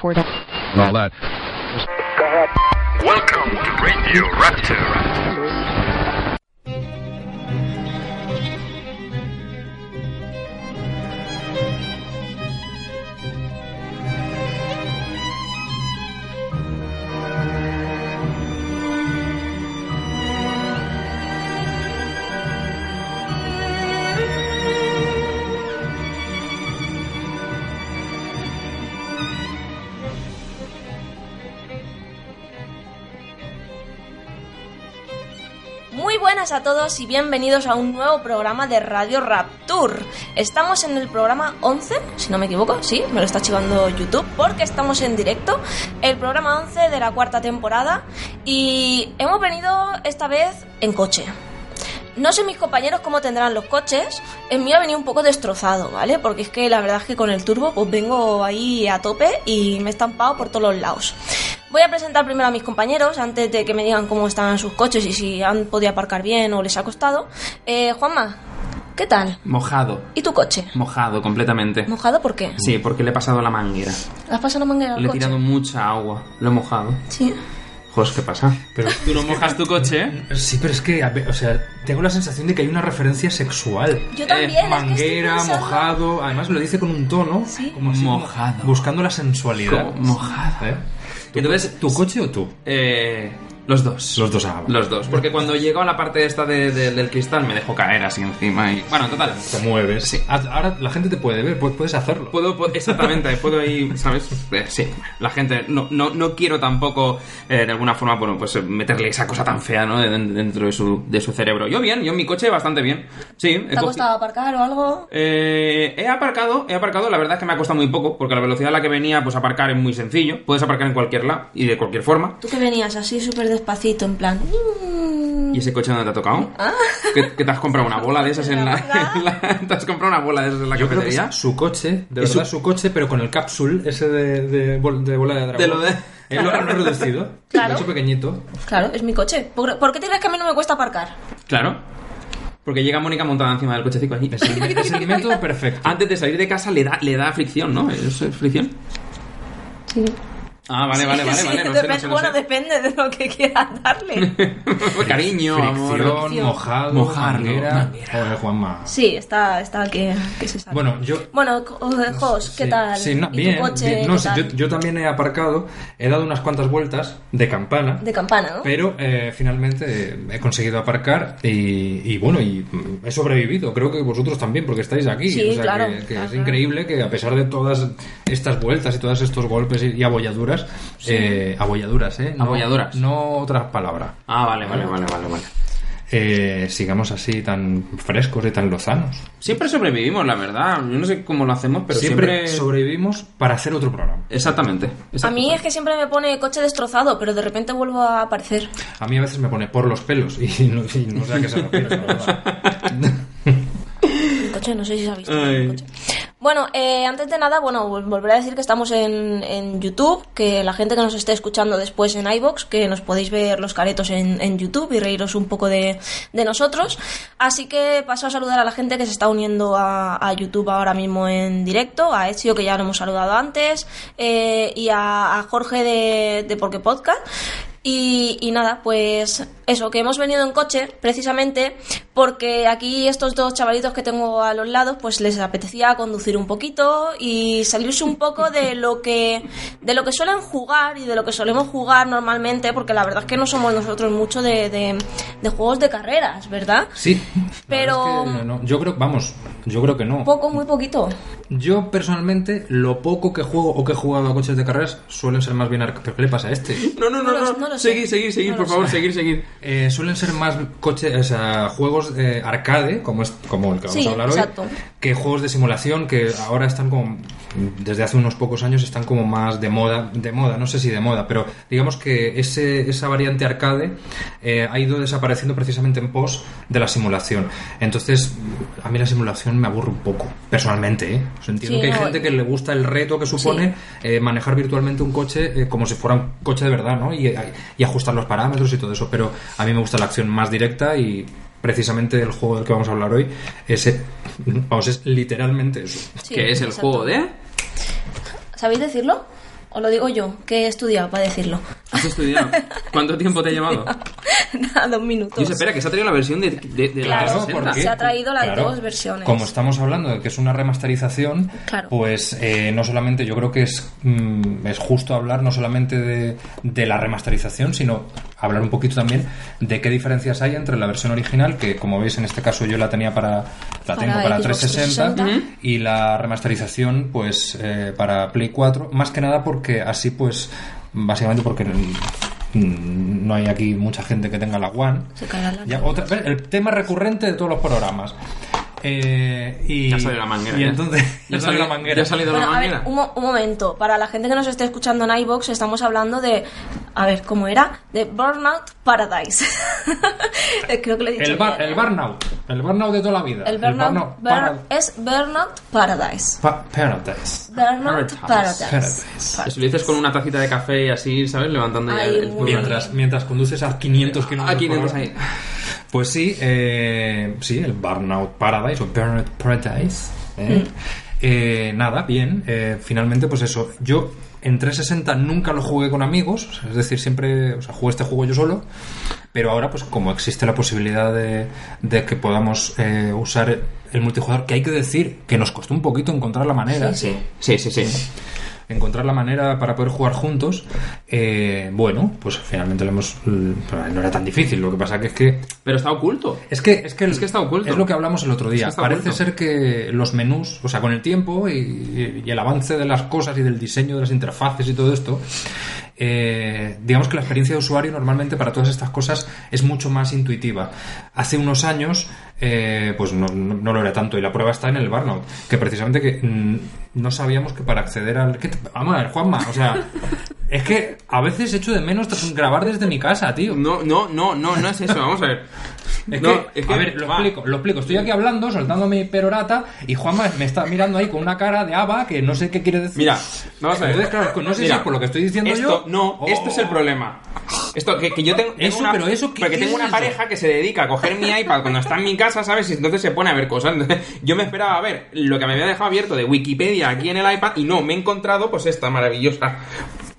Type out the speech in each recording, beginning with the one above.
Important. All that. Welcome to Radio Raptor. Buenas a todos y bienvenidos a un nuevo programa de Radio Rapture. Estamos en el programa 11, si no me equivoco, sí, me lo está chivando YouTube, porque estamos en directo, el programa 11 de la cuarta temporada y hemos venido esta vez en coche. No sé mis compañeros cómo tendrán los coches, el mío ha venido un poco destrozado, ¿vale? Porque es que la verdad es que con el turbo pues vengo ahí a tope y me he estampado por todos los lados. Voy a presentar primero a mis compañeros antes de que me digan cómo están sus coches y si han podido aparcar bien o les ha costado. Eh, Juanma, ¿qué tal? Mojado. ¿Y tu coche? Mojado completamente. ¿Mojado por qué? Sí, porque le he pasado la manguera. ¿Le has pasado la manguera al Le he coche? tirado mucha agua. Lo he mojado. Sí. Jos, ¿qué pasa? Pero, Tú no mojas tu coche, ¿eh? sí, pero es que, o sea, tengo la sensación de que hay una referencia sexual. Yo también. es que estoy Manguera, pensando- mojado, además lo dice con un tono Sí. como así, Mojado. buscando la sensualidad. Como mojado. ¿Eh? ¿Tu, Entonces- ¿Tu coche o tú? Eh, los dos. Los dos ah, Los dos. Porque cuando llegó a la parte esta de- de- del cristal me dejó caer así encima y... Bueno, total. Te mueves. Sí. Ah, Ahora la gente te puede ver, pu- puedes hacerlo. Puedo, pu- exactamente, puedo ir, ¿sabes? Eh, sí, la gente, no, no, no quiero tampoco, eh, de alguna forma, bueno, pues eh, meterle esa cosa tan fea, ¿no? De- Dentro de su, de su cerebro. Yo bien, yo en mi coche bastante bien. Sí, ¿Te ha costado aparcar o algo? Eh, he aparcado, he aparcado, la verdad es que me ha costado muy poco, porque la velocidad a la que venía, pues aparcar es muy sencillo. Puedes aparcar en cualquier lado y de cualquier forma. Tú que venías así súper despacito, en plan... mm, ¿Y ese coche dónde te ha tocado? ¿Que, que te has comprado una bola de esas en la, en la- ¿Te has comprado una bola de esas en la Yo creo que cafetería? es su coche, de Es verdad su- su coche, pero con el cápsul ese de, de, bol- de bola de dragón. De lo de- Eh, lo, he reducido. Claro. Hecho pequeñito. Claro, es mi coche. ¿Por, por qué te crees que a mí no me cuesta aparcar? Claro. Porque llega Mónica montada encima del cochecito allí. Es el, método perfecto. Antes de salir de casa le da, le da fricción, ¿no? ¿Es fricción? Sí. Ah, vale, vale, vale, Sí, vale. Sé, no depende- sé, no bueno, sé. depende de lo que quieras darle. Cariño, amor. Fricción, mojado, manguera. Joder, Juanma. Sí, está, está que, que se sabe. Bueno, yo... Bueno, Jos, ¿qué Sí, tal? Sí, no, ¿Y bien, tu coche? bien. No, qué sí, tal? yo, yo también he aparcado, he dado unas cuantas vueltas de campana, De campana, ¿no? pero eh, finalmente he conseguido aparcar y, y bueno, y he sobrevivido. Creo que vosotros también, porque estáis aquí. Sí, o sea, claro, que, que claro, es increíble que a pesar de todas estas vueltas y todos estos golpes y, y abolladuras, eh, abolladuras, ¿eh? No, Abolladuras. No otra palabra. Ah, vale, vale, vale, vale, vale. Eh, sigamos así tan frescos y tan lozanos. Siempre sobrevivimos, la verdad. Yo no sé cómo lo hacemos, pero siempre, siempre... sobrevivimos para hacer otro programa. Exactamente. A mí es que siempre me pone coche destrozado, pero de repente vuelvo a aparecer. A mí a veces me pone por los pelos y no, y no sé a qué se refiere. coche, no sé si se ha visto. Coche. Bueno, eh, antes de nada, bueno, vol- volveré a decir que estamos en, en YouTube, que la gente que nos esté escuchando después en iBox, que nos podéis ver los caretos en, en YouTube y reíros un poco de, de nosotros. Así que paso a saludar a la gente que se está uniendo a, a YouTube ahora mismo en directo, a Ezio, que ya lo hemos saludado antes, eh, y a, a Jorge de, de Porque Podcast. Y, y nada, pues eso, que hemos venido en coche precisamente porque aquí estos dos chavalitos que tengo a los lados pues les apetecía conducir un poquito y salirse un poco de lo que de lo que suelen jugar y de lo que solemos jugar normalmente porque la verdad es que no somos nosotros mucho de, de- de juegos de carreras, ¿verdad? Sí. Pero- verdad es que no. Yo creo, vamos, yo creo que no. Poco, muy poquito. Yo personalmente, lo poco que juego o que he jugado a coches de carreras suelen ser más bien ¿Pero qué le pasa a este? No, no, no, No lo- no. no sé. seguir, seguir, seguir, No por favor, sé. seguir, seguir. Eh, suelen ser más coche, o sea, juegos de arcade, como, es, como el que vamos Sí, a hablar exacto. hoy, que juegos de simulación que ahora están como, desde hace unos pocos años están como más de moda, de moda, no sé si de moda, pero digamos que ese, esa variante arcade eh, ha ido desapareciendo precisamente en pos de la simulación. Entonces, a mí la simulación me aburre un poco, personalmente, ¿eh? O sea, entiendo Sí, que hay no, gente que le gusta el reto que supone eh, manejar virtualmente un coche eh, como si fuera un coche de verdad, ¿no? Y, y ajustar los parámetros y todo eso, pero a mí me gusta la acción más directa y precisamente el juego del que vamos a hablar hoy es, vamos, es literalmente eso. Sí, que es el exacto. juego de... ¿Sabéis decirlo? ¿O lo digo yo? Que he estudiado para decirlo. ¿Has estudiado? ¿Cuánto tiempo te ha llevado? Nada, dos minutos. Dios, espera, que se ha traído la versión de, de, de la Claro, 60. porque- Se ha traído las dos versiones. Como estamos hablando de que es una remasterización, Claro. pues eh, no solamente yo creo que es, mm, es justo hablar no solamente de, de la remasterización, sino hablar un poquito también de qué diferencias hay entre la versión original, que como veis en este caso yo la tenía para la Para tengo para Xbox 360, 360. y la remasterización pues eh, para Play 4, más que nada porque así pues básicamente porque no hay aquí mucha gente que tenga la One. Se caerá la Ya, otra- el tema recurrente de todos los programas. Eh, y, Ya salió la manguera, Y entonces, Ya ya salió la manguera. ya ha salido la Bueno, a ver, manguera. un, un momento. Para la gente que nos esté escuchando en iBox, estamos hablando de. A ver, ¿cómo era? De Burnout Paradise. Creo que lo he dicho. El, bar, bien, el ¿eh? burnout. El burnout de toda la vida. El Burnout. Bur- para- es Burnout Paradise. pa- Paradise. Burnout Paradise. Paradise. Paradise. Si lo dices con una tacita de café y así, ¿sabes? Levantando ya el... muy. Mientras, mientras conduces a 500 kilómetros dentro hora. ahí. Pues sí, eh, sí, el Burnout Paradise o Burnout Paradise. ¿eh? Eh, nada, bien. eh, finalmente, pues eso. Yo en 360 nunca lo jugué con amigos, es decir, siempre, o sea, jugué este juego yo solo. Pero ahora, pues como existe la posibilidad de, de que podamos eh, usar el multijugador, que hay que decir que nos costó un poquito encontrar la manera. Sí, sí, sí, sí. Encontrar la manera para poder jugar juntos, eh, bueno, pues finalmente lo hemos... No era tan difícil, lo que pasa que es que... Pero está oculto. Es que, es que, el- Es que está oculto. Es lo que hablamos el otro día. Es que está Parece oculto. ser que los menús, o sea, con el tiempo y, y el avance de las cosas y del diseño de las interfaces y todo esto, eh, digamos que la experiencia de usuario normalmente para todas estas cosas es mucho más intuitiva. Hace unos años, eh, pues no, no- no lo era tanto y la prueba está en el Burnout, que precisamente que mm, no sabíamos que para acceder al... ¿qué te- Vamos a ver, Juanma, o sea, es que a veces echo de menos grabar desde mi casa, tío. No, no, no, no, no es eso. Vamos a ver. Es No, que, es que- a ver, lo va. explico, lo explico. Estoy aquí hablando, soltando mi perorata, y Juanma me está mirando ahí con una cara de aba que no sé qué quiere decir. Mira, vamos a ver. Entonces, claro, no sé Mira, si es por lo que estoy diciendo esto, yo. No, o- esto es el problema. Esto, que, que yo tengo, tengo Eso, una, pero eso, ¿qué- porque qué tengo es una eso? pareja que se dedica a coger mi iPad cuando está en mi casa, ¿sabes? Y entonces se pone a ver cosas. Entonces, yo me esperaba a ver lo que me había dejado abierto de Wikipedia aquí en el iPad y no, me he encontrado pues esta maravillosa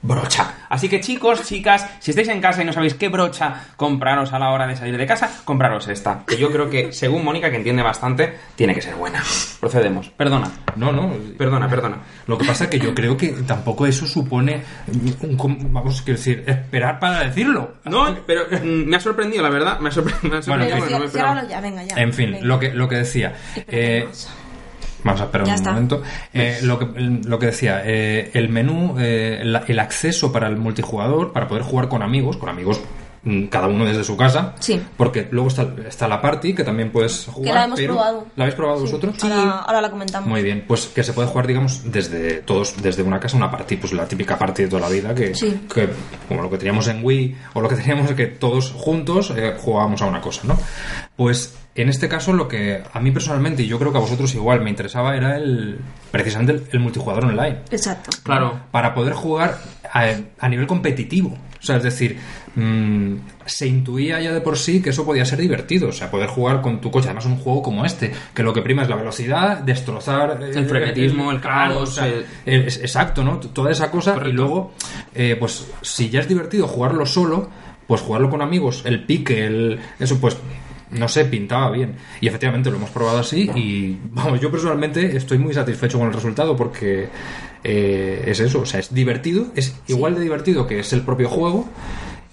brocha. Así que chicos, chicas, si estáis en casa y no sabéis qué brocha compraros a la hora de salir de casa, compraros esta. Que yo creo que, según Mónica, que entiende bastante, tiene que ser buena. Procedemos. Perdona. No, no. Perdona, perdona. Lo que pasa es que yo creo que tampoco eso supone. un vamos, quiero decir, esperar para decirlo. No, pero mm, me ha sorprendido, la verdad. Me ha sorprendido. Me ha Bueno, sorprendido en porque no me ya, venga, ya. En fin, Venga. lo que, lo que decía. Eh, Vamos a esperar Ya un está. momento. Eh, lo, que, lo que decía, eh, el menú, eh, el, el acceso para el multijugador, para poder jugar con amigos, con amigos cada uno desde su casa. Sí. Porque luego está, está la party, que también puedes jugar. la hemos pero- probado. ¿La habéis probado vosotros? Ahora, ahora la comentamos. Muy bien, pues que se puede jugar, digamos, desde todos, desde una casa, una party, pues la típica party de toda la vida, que, Sí. que como lo que teníamos en Wii, o lo que teníamos es que todos juntos eh, jugábamos a una cosa, ¿no? Pues en este caso lo que a mí personalmente, y yo creo que a vosotros igual me interesaba, era el precisamente el, el multijugador online. Exacto. Claro. Para poder jugar a, a nivel competitivo. O sea, es decir, mm, se intuía ya de por sí que eso podía ser divertido. O sea, poder jugar con tu coche. Además, un juego como este, que lo que prima es la velocidad, destrozar. eh, El frenetismo, el caos, o sea, el- el- exacto, ¿no? Toda esa cosa. Y luego, eh, pues, si ya es divertido jugarlo solo, pues jugarlo con amigos, el pique, el. Eso, pues. No sé, pintaba bien. Y efectivamente lo hemos probado así y vamos, yo personalmente estoy muy satisfecho con el resultado porque eh, es eso, o sea, es divertido, es igual de divertido que es el propio juego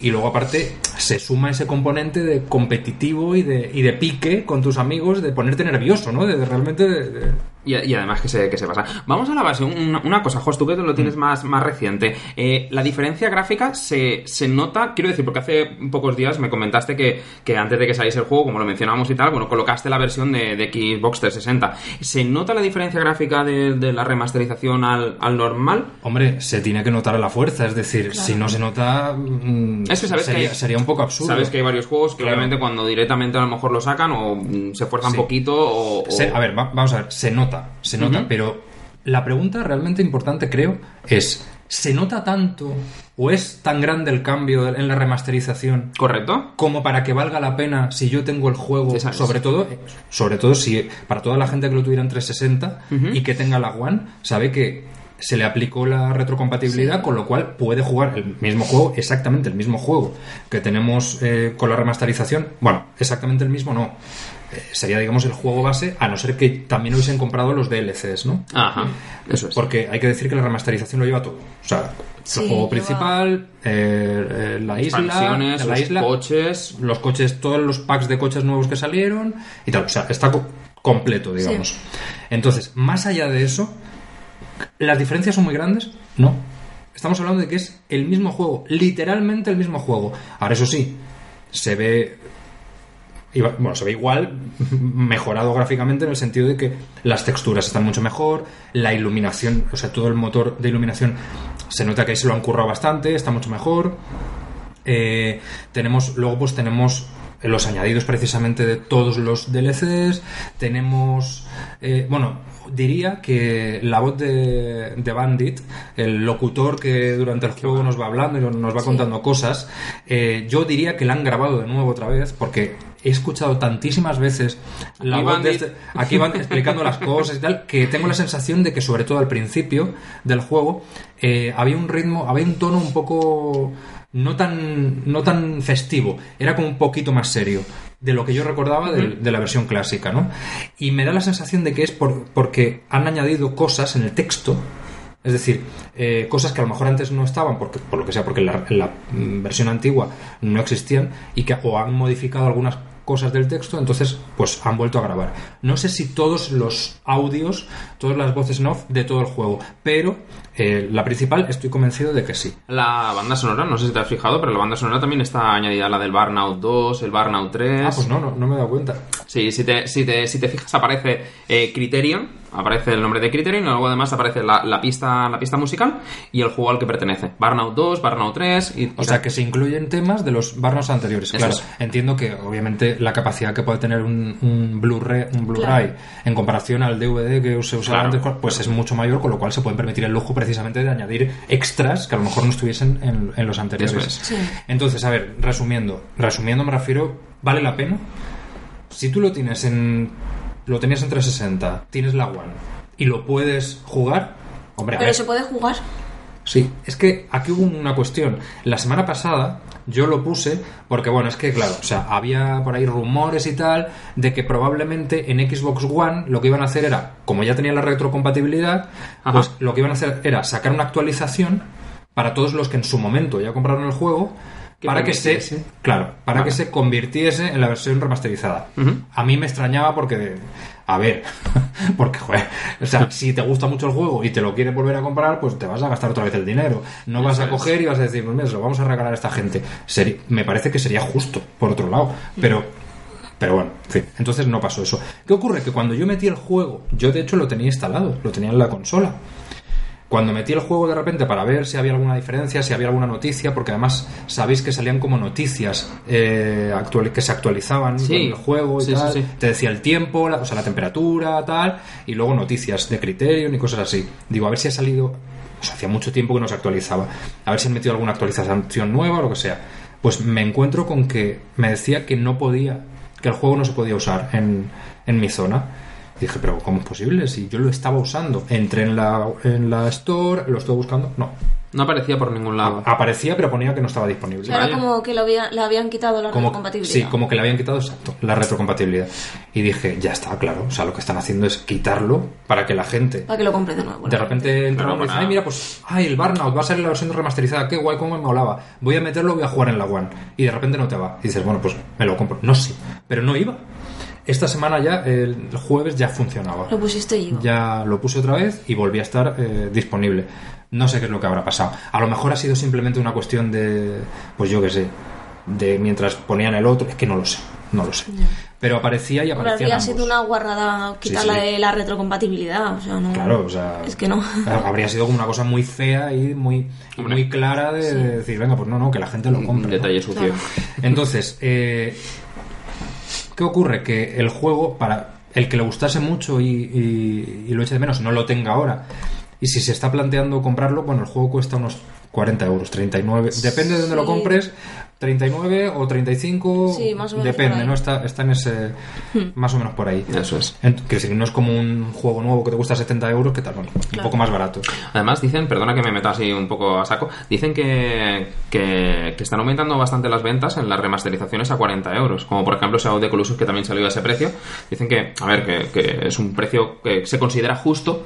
y luego aparte se suma ese componente de competitivo y de, y de pique con tus amigos, de ponerte nervioso, ¿no? De, de realmente... de- Y, y además que se, que se pasa. Vamos a la base. Una, una cosa, Jos, tú que lo tienes Mm. más, más reciente. Eh, la diferencia gráfica se, se nota, quiero decir, porque hace pocos días me comentaste que, que antes de que saliese el juego, como lo mencionábamos y tal, bueno, colocaste la versión de, de Xbox 360. ¿Se nota la diferencia gráfica de, de la remasterización al, al normal? Hombre, se tiene que notar a la fuerza, es decir, si no se nota, mm, Es que sabes que sería, hay- sería un poco absurdo. Sabes que hay varios juegos que Claro. obviamente cuando directamente a lo mejor lo sacan o mm, se fuerzan Sí. un poquito o... o- Se- a ver, va- vamos a ver, se nota, se nota, pero la pregunta realmente importante creo es, ¿se nota tanto o es tan grande el cambio en la remasterización ¿Correcto? como para que valga la pena si yo tengo el juego, sobre todo, sobre todo si para toda la gente que lo tuviera en 360 y que tenga la One, sabe que se le aplicó la retrocompatibilidad, con lo cual puede jugar el mismo juego, exactamente el mismo juego que tenemos eh, con la remasterización. Bueno, exactamente el mismo no. Eh, sería, digamos, el juego base, a no ser que también hubiesen comprado los DLCs, ¿no? Ajá, eso es. Porque hay que decir que la remasterización lo lleva todo. O sea, Sí, el juego lleva- principal, eh, eh, la isla, la los isla, coches... los coches, todos los packs de coches nuevos que salieron y tal. O sea, está co- completo, digamos. Entonces, más allá de eso, ¿las diferencias son muy grandes? No. Estamos hablando de que es el mismo juego, literalmente el mismo juego. Ahora, eso sí, se ve. Bueno, se ve igual, mejorado gráficamente en el sentido de que las texturas están mucho mejor, la iluminación, o sea, todo el motor de iluminación se nota que ahí se lo han currado bastante, está mucho mejor. Eh, tenemos, luego pues tenemos los añadidos precisamente de todos los DLCs. Tenemos, eh, bueno, diría que la voz de, de Bandit, el locutor que durante el juego nos va hablando y nos va contando cosas, eh, yo diría que la han grabado de nuevo otra vez porque he escuchado tantísimas veces la Aquí voz de este- aquí van explicando las cosas y tal, que tengo la sensación de que sobre todo al principio del juego eh, había un ritmo, había un tono un poco no tan, no tan festivo, era como un poquito más serio de lo que yo recordaba de, la versión clásica, ¿no? Y me da la sensación de que es por, porque han añadido cosas en el texto, es decir, eh, cosas que a lo mejor antes no estaban, porque, por lo que sea, porque en la, en la, mm, versión antigua no existían, y que o han modificado algunas cosas del texto, entonces pues han vuelto a grabar. No sé si todos los audios, todas las voces en off de todo el juego, pero eh, la principal estoy convencido de que sí. La banda sonora, no sé si te has fijado, pero la banda sonora también está añadida a la del Burnout 2, el Burnout 3. Ah, pues no, no, no me he dado cuenta. Sí, si te, si te, si te fijas aparece eh, Criterion, aparece el nombre de Criterion y luego además aparece la, la pista la pista musical y el juego al que pertenece. Burnout 2, Burnout 3 y... O sea, que se incluyen temas de los barnos anteriores. Claro, es. entiendo que obviamente la capacidad que puede tener un, un Blu-ray un Blu-ray Claro. en comparación al DVD que se usaba Claro. antes, pues es mucho mayor, con lo cual se pueden permitir el lujo precisamente de añadir extras que a lo mejor no estuviesen en, en los anteriores. Eso es. Sí. Entonces, a ver, resumiendo, resumiendo me refiero, ¿vale la pena? Si tú lo tienes en lo tenías en 360, tienes la One y lo puedes jugar, hombre, a Pero ver, se puede jugar. Sí, es que aquí hubo una cuestión. La semana pasada yo lo puse porque, bueno, es que, claro, o sea, había por ahí rumores y tal de que probablemente en Xbox One lo que iban a hacer era, como ya tenía la retrocompatibilidad, Ajá. pues lo que iban a hacer era sacar una actualización para todos los que en su momento ya compraron el juego. Para que se, claro, para Vale. que se convirtiese en la versión remasterizada. A mí me extrañaba porque, a ver, porque, joder, o sea, si te gusta mucho el juego y te lo quieres volver a comprar, pues te vas a gastar otra vez el dinero. No vas a coger y vas a decir, pues mira, se lo vamos a regalar a esta gente. Seri- me parece que sería justo, por otro lado, pero... Pero bueno, en fin, entonces no pasó eso. ¿Qué ocurre? Que cuando yo metí el juego, yo de hecho lo tenía instalado, lo tenía en la consola. Cuando metí el juego de repente para ver si había alguna diferencia, si había alguna noticia, porque además sabéis que salían como noticias eh, actual- que se actualizaban Sí. con el juego y Sí, tal. sí. Te decía el tiempo, la, o sea, la temperatura, tal, y luego noticias de Criterion y cosas así. Digo, a ver si ha salido. O sea, hacía mucho tiempo que no se actualizaba. A ver si han metido alguna actualización nueva o lo que sea. Pues me encuentro con que me decía que no podía, que el juego no se podía usar en, en mi zona. Dije, pero ¿cómo es posible? Si yo lo estaba usando. Entré en la, en la store, lo estoy buscando. No, No aparecía por ningún lado. Aparecía, pero ponía que no estaba O disponible. sea, era como que lo había- le habían quitado la como, compatibilidad. sí, como que le habían quitado exacto la retrocompatibilidad. Y dije, ya está, claro. O sea, lo que están haciendo es quitarlo para que la gente Para que lo compre de nuevo. de repente entra uno y dice, ay, mira, pues, ay, el Burnout va a salir la versión remasterizada, qué guay, cómo me molaba. Voy a meterlo, voy a jugar en la One. Y de repente no te va. Y dices, bueno, pues me lo compro. No, sí, pero no iba. Esta semana ya, el jueves, ya funcionaba. Lo pusiste yo. Ya lo puse otra vez y volví a estar eh, disponible. No sé qué es lo que habrá pasado. A lo mejor ha sido simplemente una cuestión de, pues yo qué sé, de mientras ponían el otro, es que no lo sé, no lo sé. Pero aparecía y aparecía. habría sido una guarrada quitarla Sí, sí. de la retrocompatibilidad. O sea, no. Claro, o sea. Es que no. Habría sido como una cosa muy fea y muy, Hombre. muy clara de, de decir, venga, pues no, no, que la gente lo Un compre. ¿no? detalle sucio. Claro. Entonces, eh, ¿qué ocurre? Que el juego, para el que le gustase mucho y, y- y lo eche de menos, no lo tenga ahora. Y si se está planteando comprarlo, bueno, el juego cuesta unos 40 euros, 39. Depende de dónde lo compres, 39 o 35. Sí, más o menos Depende. ¿no? Está, está en ese. Más o menos por ahí. Eso es. Que decir, no es como un juego nuevo que te cuesta 70 euros, que tal, bueno, un Claro. poco más barato. Además dicen, perdona que me meta así un poco a saco, dicen que, que, que están aumentando bastante las ventas en las remasterizaciones a 40 euros, como por ejemplo Shadow the Colossus que también salió a ese precio. Dicen que, a ver, que, que es un precio que se considera justo,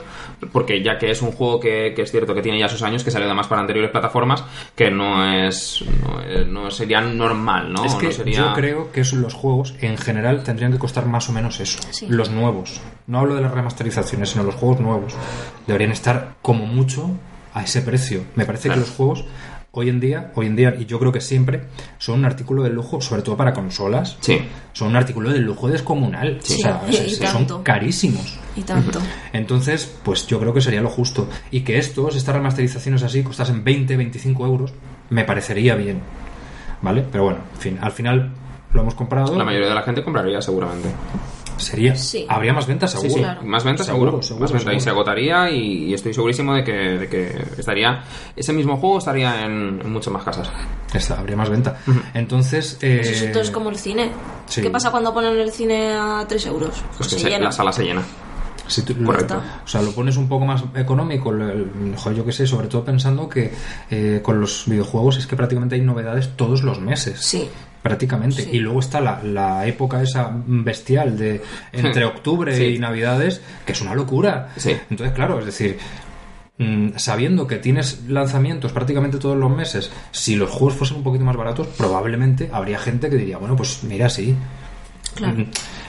porque ya que es un juego que, que es cierto que tiene ya sus años, que salió además para anteriores plataformas, que no es, no, es- no sería normal, ¿no? es que No sería... yo creo que esos los juegos en general tendrían que costar más o menos eso. Sí. Los nuevos. No hablo de las remasterizaciones, sino los juegos nuevos. Deberían estar como mucho a ese precio. Me parece Claro. que los juegos hoy en día, hoy en día, y yo creo que siempre, son un artículo de lujo, sobre todo para consolas. Sí. Son un artículo de lujo descomunal. Sí, o sea, y son carísimos. Y tanto. Entonces, pues yo creo que sería lo justo. Y que estos, estas remasterizaciones así, costasen 20, 25 euros, me parecería bien. ¿Vale? Pero bueno, en fin, al final lo hemos comprado. La mayoría de la gente compraría seguramente. Sería. Sí. Habría más ventas, seguro. sí, claro. Más ventas Seguro, seguro, seguro, más ventas y se agotaría y, y estoy segurísimo de que, de que estaría ese mismo juego estaría en, en muchas más casas. Esta, habría más venta. Entonces. eh, Pues eso es como el cine. sí. ¿Qué pasa cuando ponen el cine a 3 euros? Pues Pues que se se- llena. la sala se llena. Si tú- Correcto. O sea, lo pones un poco más económico, lo- el- joder, yo qué sé, sobre todo pensando que eh, con los videojuegos es que prácticamente hay novedades todos los meses. Sí. Prácticamente. Sí. Y luego está la, la época esa bestial de entre octubre Sí. y navidades, que es una locura. Sí. Entonces, claro, es decir, mm, sabiendo que tienes lanzamientos prácticamente todos los meses, si los juegos fuesen un poquito más baratos, probablemente habría gente que diría, bueno, pues mira, sí. Claro.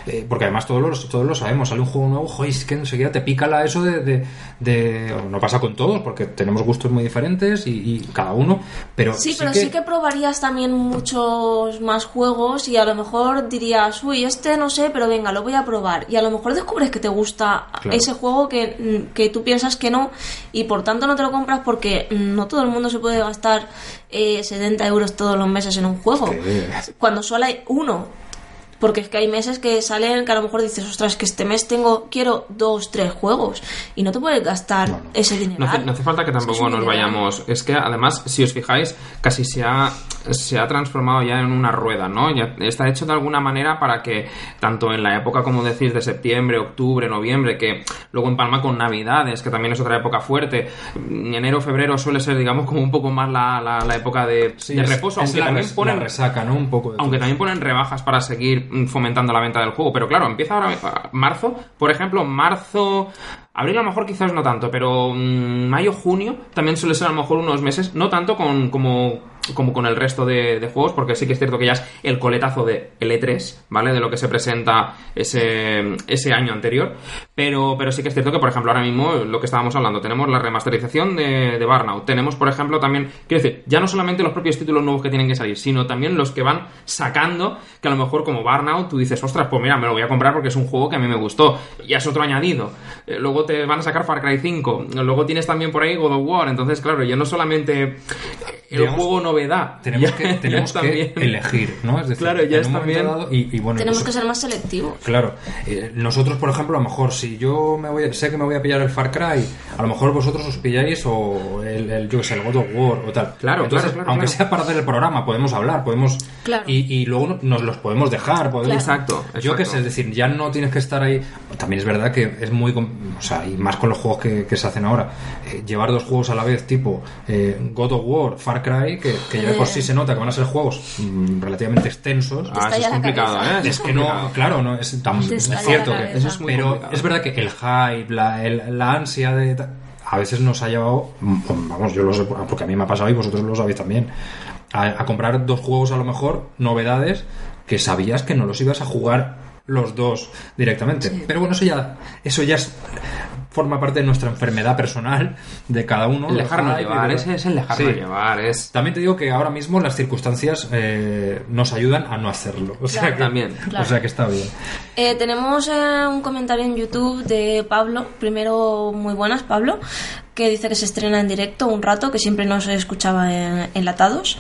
Eh, porque además todos lo, todos lo sabemos, sale un juego nuevo, joder, es que enseguida te pica la eso de, de, de- No pasa con todos, porque tenemos gustos muy diferentes y, y cada uno, pero Sí, pero sí que probarías también muchos más juegos y a lo mejor dirías, uy, este no sé, pero venga, lo voy a probar. Y a lo mejor descubres que te gusta Claro. ese juego que, mm, que tú piensas que no y por tanto no te lo compras porque mm, no todo el mundo se puede gastar eh, 70 euros todos los meses en un juego. que- Cuando solo hay uno. Porque es que hay meses que salen que a lo mejor dices, ostras, que este mes tengo, quiero dos, tres juegos. Y no te puedes gastar No, no. ese dinero. No hace, no hace falta que tampoco nos vayamos. Es que además, si os fijáis, casi se ha, se ha transformado ya en una rueda, ¿no? Ya está hecho de alguna manera para que, tanto en la época, como decís, de septiembre, octubre, noviembre, que luego empalma con Navidades, que también es otra época fuerte, enero, febrero suele ser, digamos, como un poco más la, la, la época de, Sí, de es- reposo, es aunque la también res- ponen la resaca, ¿no? Un poco de aunque todo. también ponen rebajas para seguir fomentando la venta del juego. Pero claro, empieza ahora ah, marzo. Por ejemplo, marzo. Abril a lo mejor quizás no tanto, pero mm, mayo, junio también suele ser a lo mejor unos meses, no tanto con, como, como con el resto de, juegos, porque sí que es cierto que ya es el coletazo de el E3, ¿vale? De lo que se presenta ese, ese año anterior. Pero, pero sí que es cierto que, por ejemplo, ahora mismo lo que estábamos hablando, tenemos la remasterización de, de Burnout, tenemos, por ejemplo, también, quiero decir, ya no solamente los propios títulos nuevos que tienen que salir, sino también los que van sacando, que a lo mejor como Burnout tú dices, ostras, pues mira, me lo voy a comprar porque es un juego que a mí me gustó, ya es otro añadido. Eh, luego te van a sacar Far Cry 5, luego tienes también por ahí God of War, entonces, claro, ya no solamente el digamos, juego novedad. tenemos Ya- que, tenemos que elegir, ¿no? Es decir, Claro, ya está bien. dado- y, y bueno, Tenemos incluso- que ser más selectivos. Claro, eh, nosotros por ejemplo, a lo mejor si yo me voy, sé que me voy a pillar el Far Cry, a lo mejor vosotros os pilláis o el, el yo que sé, el God of War o tal. Claro, Entonces, claro, claro, aunque claro. sea para hacer el programa, podemos hablar, podemos Claro. y, y luego nos los podemos dejar, podemos, Exacto, Yo que exacto. sé, es decir, ya no tienes que estar ahí. También es verdad que es muy, com- o sea, y más con los juegos que, que se hacen ahora, llevar dos juegos a la vez, tipo eh, God of War, Far Cry, que, que ya de por sí se nota que van a ser juegos mm, relativamente extensos. Ah, eso es complicado, cabeza. ¿eh? Es que no, claro, no es, tan, es cierto que cabeza. Eso es muy pero complicado. es verdad que el hype, la, el- la ansia de a veces nos ha llevado, mm, vamos, yo lo sé porque a mí me ha pasado y vosotros lo sabéis también, a, a comprar dos juegos a lo mejor novedades que sabías que no los ibas a jugar los dos directamente. Pero bueno, eso ya eso ya es forma parte de nuestra enfermedad personal de cada uno. El dejarnos llevar, de- ese es el dejarnos Sí. llevar, es... También te digo que ahora mismo las circunstancias eh, nos ayudan a no hacerlo. O sea Claro, que, también. claro. O sea que está bien. Eh, tenemos eh, un comentario en YouTube de Pablo. Primero, muy buenas, Pablo. Que dice que se estrena en directo un rato, que siempre nos escuchaba en, enlatados.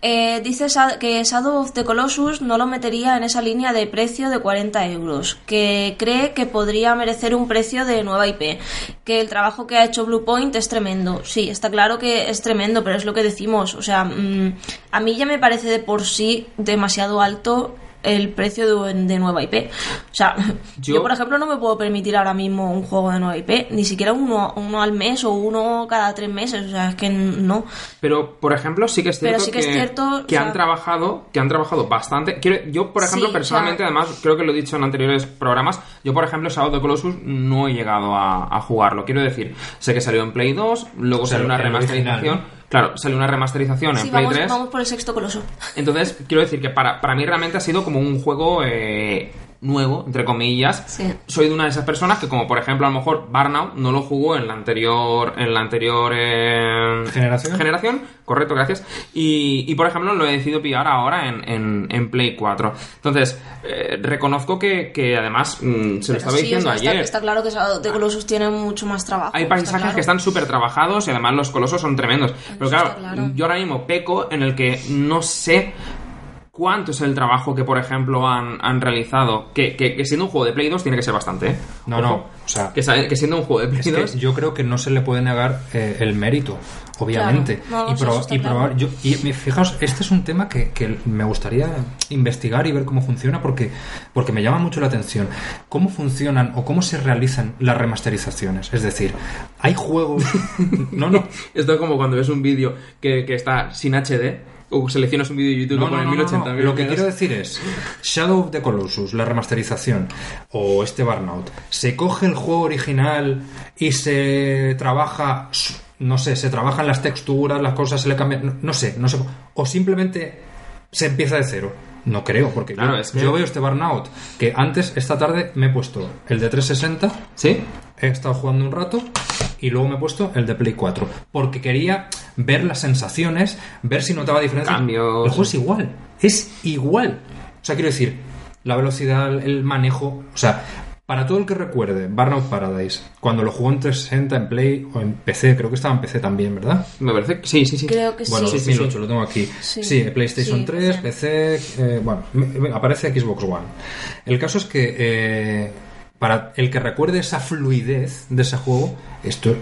Eh, dice que Shadow of the Colossus no lo metería en esa línea de precio de 40 euros, que cree que podría merecer un precio de nueva IP, que el trabajo que ha hecho Bluepoint es tremendo. Sí, está claro que es tremendo, pero es lo que decimos. O sea, mm, a mí ya me parece de por sí demasiado alto el precio de, de nueva IP. O sea, yo, Yo- por ejemplo no me puedo permitir ahora mismo un juego de nueva IP, ni siquiera uno, uno al mes o uno cada tres meses. O sea, es que no. Pero, por ejemplo, sí que es cierto sí que es cierto, que o sea- han trabajado, que han trabajado bastante. Quiero, yo, por ejemplo, Sí, personalmente, o sea- además, creo que lo he dicho en anteriores programas, yo, por ejemplo, Shadow of the Colossus no he llegado a, a jugarlo. Quiero decir, sé que salió en Play 2, luego O sea, salió una remasterización. original. Claro, salió una remasterización en Sí, Play vamos, 3. vamos por el sexto coloso. Entonces, quiero decir que para, para mí realmente ha sido como un juego eh, nuevo, entre comillas. Sí. Soy de una de esas personas que, como por ejemplo, a lo mejor Burnout no lo jugó en la anterior, en la anterior eh, ¿Generación? generación, correcto, gracias. Y, y, por ejemplo, lo he decidido pillar ahora en, en, en Play 4. Entonces, eh, reconozco que, que además, mm, se lo estaba sí, diciendo o sea, está- ayer. Está, claro que the Colossus tiene mucho más trabajo. Hay está paisajes claro. que están súper trabajados y además los colosos son tremendos. Pero claro, claro. yo ahora mismo peco en el que no sé cuánto es el trabajo que, por ejemplo, han, han realizado. Que, que- que siendo un juego de Play 2 tiene que ser bastante, ¿eh? No, Ojo. no, o sea- Que, siendo un juego de Play Es que 2... yo creo que no se le puede negar eh, el mérito, obviamente. Claro. No, y proba- y claro. probar. Yo, y fijaos, este es un tema que, que me gustaría investigar y ver cómo funciona porque, porque me llama mucho la atención. ¿Cómo funcionan o cómo se realizan las remasterizaciones? Es decir, hay juegos. no, no. Esto es como cuando ves un vídeo que, que está sin HD o seleccionas un vídeo de YouTube No, pone no, no, no, 1080 no. Lo que quiero decir es, Shadow of the Colossus, la remasterización, o este Burnout, ¿se coge el juego original y se trabaja, no sé, se trabajan las texturas, las cosas se le cambian, no, no sé, no sé, o simplemente se empieza de cero? No creo, porque Claro, yo, es que- yo veo este Burnout, que antes, esta tarde, me he puesto el de 360, ¿Sí? he estado jugando un rato y luego me he puesto el de Play 4 porque quería ver las sensaciones, ver si notaba diferencia. Cambios. El juego es igual, es igual. O sea, quiero decir, la velocidad, el manejo, o sea, para todo el que recuerde Burnout Paradise, cuando lo jugó en 360 en Play o en PC, creo que estaba en PC también, ¿verdad? Me parece que sí, sí, sí. Creo que Bueno, sí. 2008 lo tengo aquí. Sí. Sí, PlayStation Sí, 3, PC. PC, eh, bueno, aparece Xbox One. El caso es que eh, para el que recuerde esa fluidez de ese juego, esto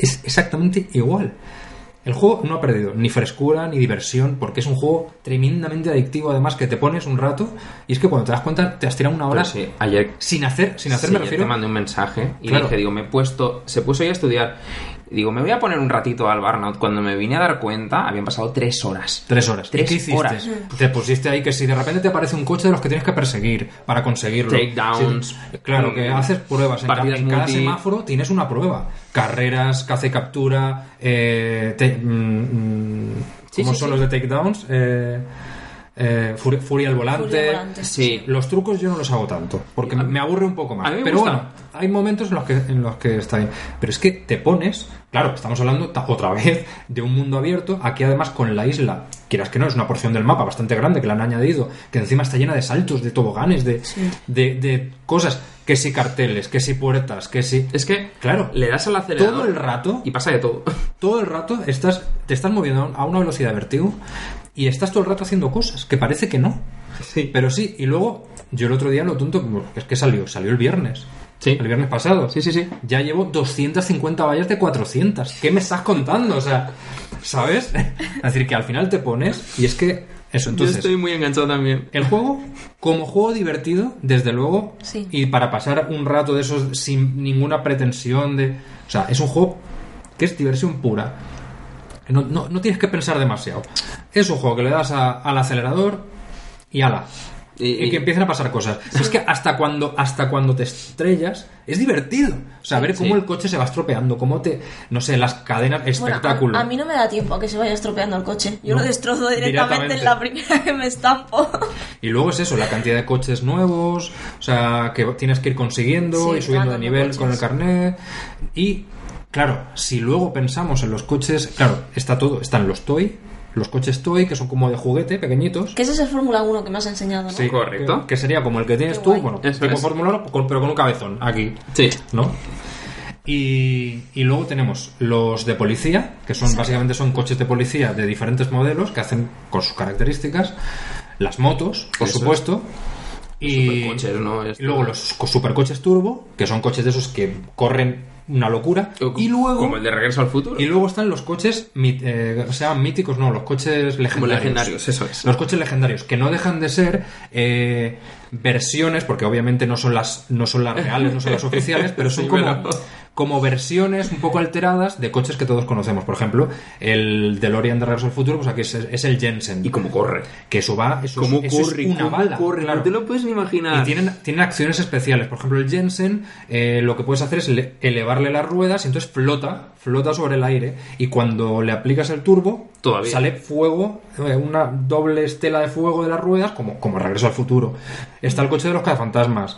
es exactamente igual. El juego no ha perdido ni frescura ni diversión porque es un juego tremendamente adictivo además que te pones un rato y es que cuando te das cuenta te has tirado una hora sí, ayer sin hacer, sin hacer Sí, me refiero. te mandé un mensaje y Claro. dije, digo, me he puesto, se puso ya a estudiar. Digo, me voy a poner un ratito al Burnout. Cuando me vine a dar cuenta, habían pasado tres horas. Tres horas. Tres ¿Y qué hiciste? horas. Te pusiste ahí que si de repente te aparece un coche de los que tienes que perseguir para conseguirlo. Takedowns. Sí, claro, que Mm, haces pruebas. En, cada semáforo tienes una prueba. Carreras, caza y captura. Eh, te- mm, mm, Sí, ¿Cómo sí, son sí. los de takedowns? Eh, eh, Furia, Furia al volante. Furia al volante. Sí. Los trucos yo no los hago tanto, porque me aburre un poco más. Pero gusta. bueno, hay momentos en los, que, en los que está bien. Pero es que te pones, claro, estamos hablando otra vez de un mundo abierto, aquí además con la isla, quieras que no, es una porción del mapa bastante grande que le han añadido, que encima está llena de saltos, de toboganes, de, de, de cosas, que si carteles, que si puertas, que si... Es que, Claro. le das al acelerador. Todo el rato Y pasa de todo. todo el rato estás, te estás moviendo a una velocidad de vértigo y estás todo el rato haciendo cosas que parece que no. Sí. Pero sí, y luego yo el otro día lo tonto, es que salió, salió el viernes. Sí. El viernes pasado. Sí, sí, sí. Ya llevo 250 vallas de 400. ¿Qué me estás contando? O sea, ¿sabes? Es decir, que al final te pones y es que eso, entonces... Yo estoy muy enganchado también. El juego, como juego divertido, desde luego, Sí. y para pasar un rato de esos sin ninguna pretensión de... O sea, es un juego que es diversión pura. No, no- no tienes que pensar demasiado. Es un juego que le das a- al acelerador y ala. Y- Y, que empiecen a pasar cosas. Es que hasta cuando, hasta cuando te estrellas, es divertido. O sea, ver cómo sí. el coche se va estropeando, cómo te... No sé, las cadenas, Bueno, espectáculo. a, a mí no me da tiempo a que se vaya estropeando el coche. Yo No, lo destrozo directamente, directamente. en la primera que me estampo. Y luego es eso, la cantidad de coches nuevos, o sea, que tienes que ir consiguiendo Sí, y subiendo de nivel coches. con el carnet. Y, claro, si luego pensamos en los coches, claro, está todo, están los toy, los coches toy, que son como de juguete, pequeñitos. Que ese es el Fórmula 1 que me has enseñado, ¿no? Sí, Correcto. Que, que sería como el que tienes Qué tú, guay. bueno, Eso tipo es. Fórmula 1, con- pero con un cabezón aquí, Sí. ¿no? Y, y luego tenemos los de policía, que son básicamente son coches de policía de diferentes modelos que hacen con sus características. Las motos, por Eso es. supuesto. Y, supercoches, ¿no? Esto- y luego los co- supercoches turbo, que son coches de esos que corren una locura. Y luego, Como el de Regreso al Futuro. y luego están los coches, eh, míticos, no, los coches Como legendarios. legendarios, eso es. Los coches legendarios, que no dejan de ser eh, versiones, porque obviamente no son las, no son las reales, no son las oficiales, pero son Sí, como, pero- como versiones un poco alteradas de coches que todos conocemos. Por ejemplo, el DeLorean de Regreso al Futuro, pues aquí es, es el Jensen. Y cómo corre. que eso va, eso, es- eso es corre, una cómo bala. corre. claro. No te lo puedes ni imaginar. Y tienen, tienen acciones especiales. Por ejemplo, el Jensen, eh, lo que puedes hacer es le- elevarle las ruedas y entonces flota, flota sobre el aire. Y cuando le aplicas el turbo, Todavía. sale fuego, eh, una doble estela de fuego de las ruedas, como, como regreso al futuro. Está el coche de los cazafantasmas.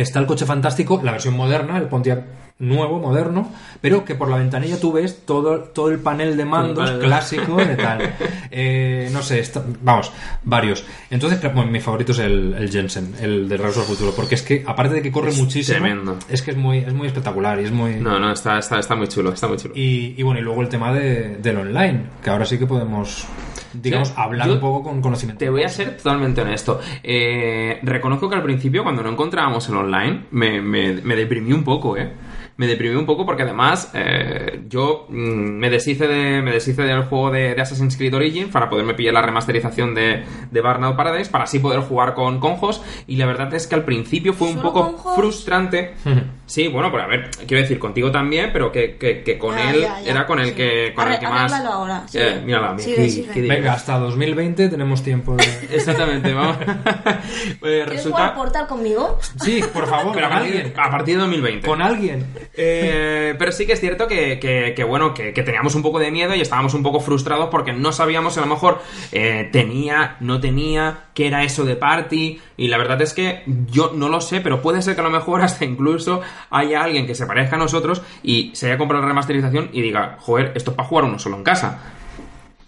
Está el coche fantástico, la versión moderna, el Pontiac nuevo, moderno, pero que por la ventanilla tú ves todo, todo el panel de mandos panel clásico de tal. Eh, no sé, está- vamos, varios. Entonces, bueno, mi favorito es el, el Jensen, el de Regreso al Futuro, porque es que, aparte de que corre Es muchísimo, tremendo. es que es muy, es muy espectacular y es muy... No, no, está, está, está muy chulo, está muy chulo. Y, y bueno, y luego el tema de, del online, que ahora sí que podemos, digamos, Sí, hablar un poco con conocimiento. Te voy a ser totalmente honesto. Eh, reconozco que al principio, cuando no encontrábamos el online, me, me, me deprimí un poco, ¿eh? Me deprimí un poco porque además eh, yo mm, me deshice de me deshice del juego de, de Assassin's Creed Origin para poderme pillar la remasterización de, de Burnout Paradise para así poder jugar con conjos y la verdad es que al principio fue un ¿Solo poco frustrante. Sí, bueno, pero a ver, quiero decir, contigo también, pero que, que, que con Ya, él ya, ya, era con el sí. que, con el que más... ahora. Eh, mírala, Sigue, qué- sigue. qué Venga, hasta 2020 tenemos tiempo de... Exactamente, vamos. Eh, ¿Quieres resulta. jugar Portal conmigo? Sí, por favor, Pero a con partir, alguien. a partir de 2020. Con alguien. Eh, pero sí que es cierto que, que- que, bueno, que, que teníamos un poco de miedo y estábamos un poco frustrados porque no sabíamos si a lo mejor eh, tenía, no tenía, qué era eso de party. Y la verdad es que yo no lo sé, pero puede ser que a lo mejor hasta incluso haya alguien que se parezca a nosotros y se haya comprado la remasterización y diga, joder, esto es para jugar uno solo en casa.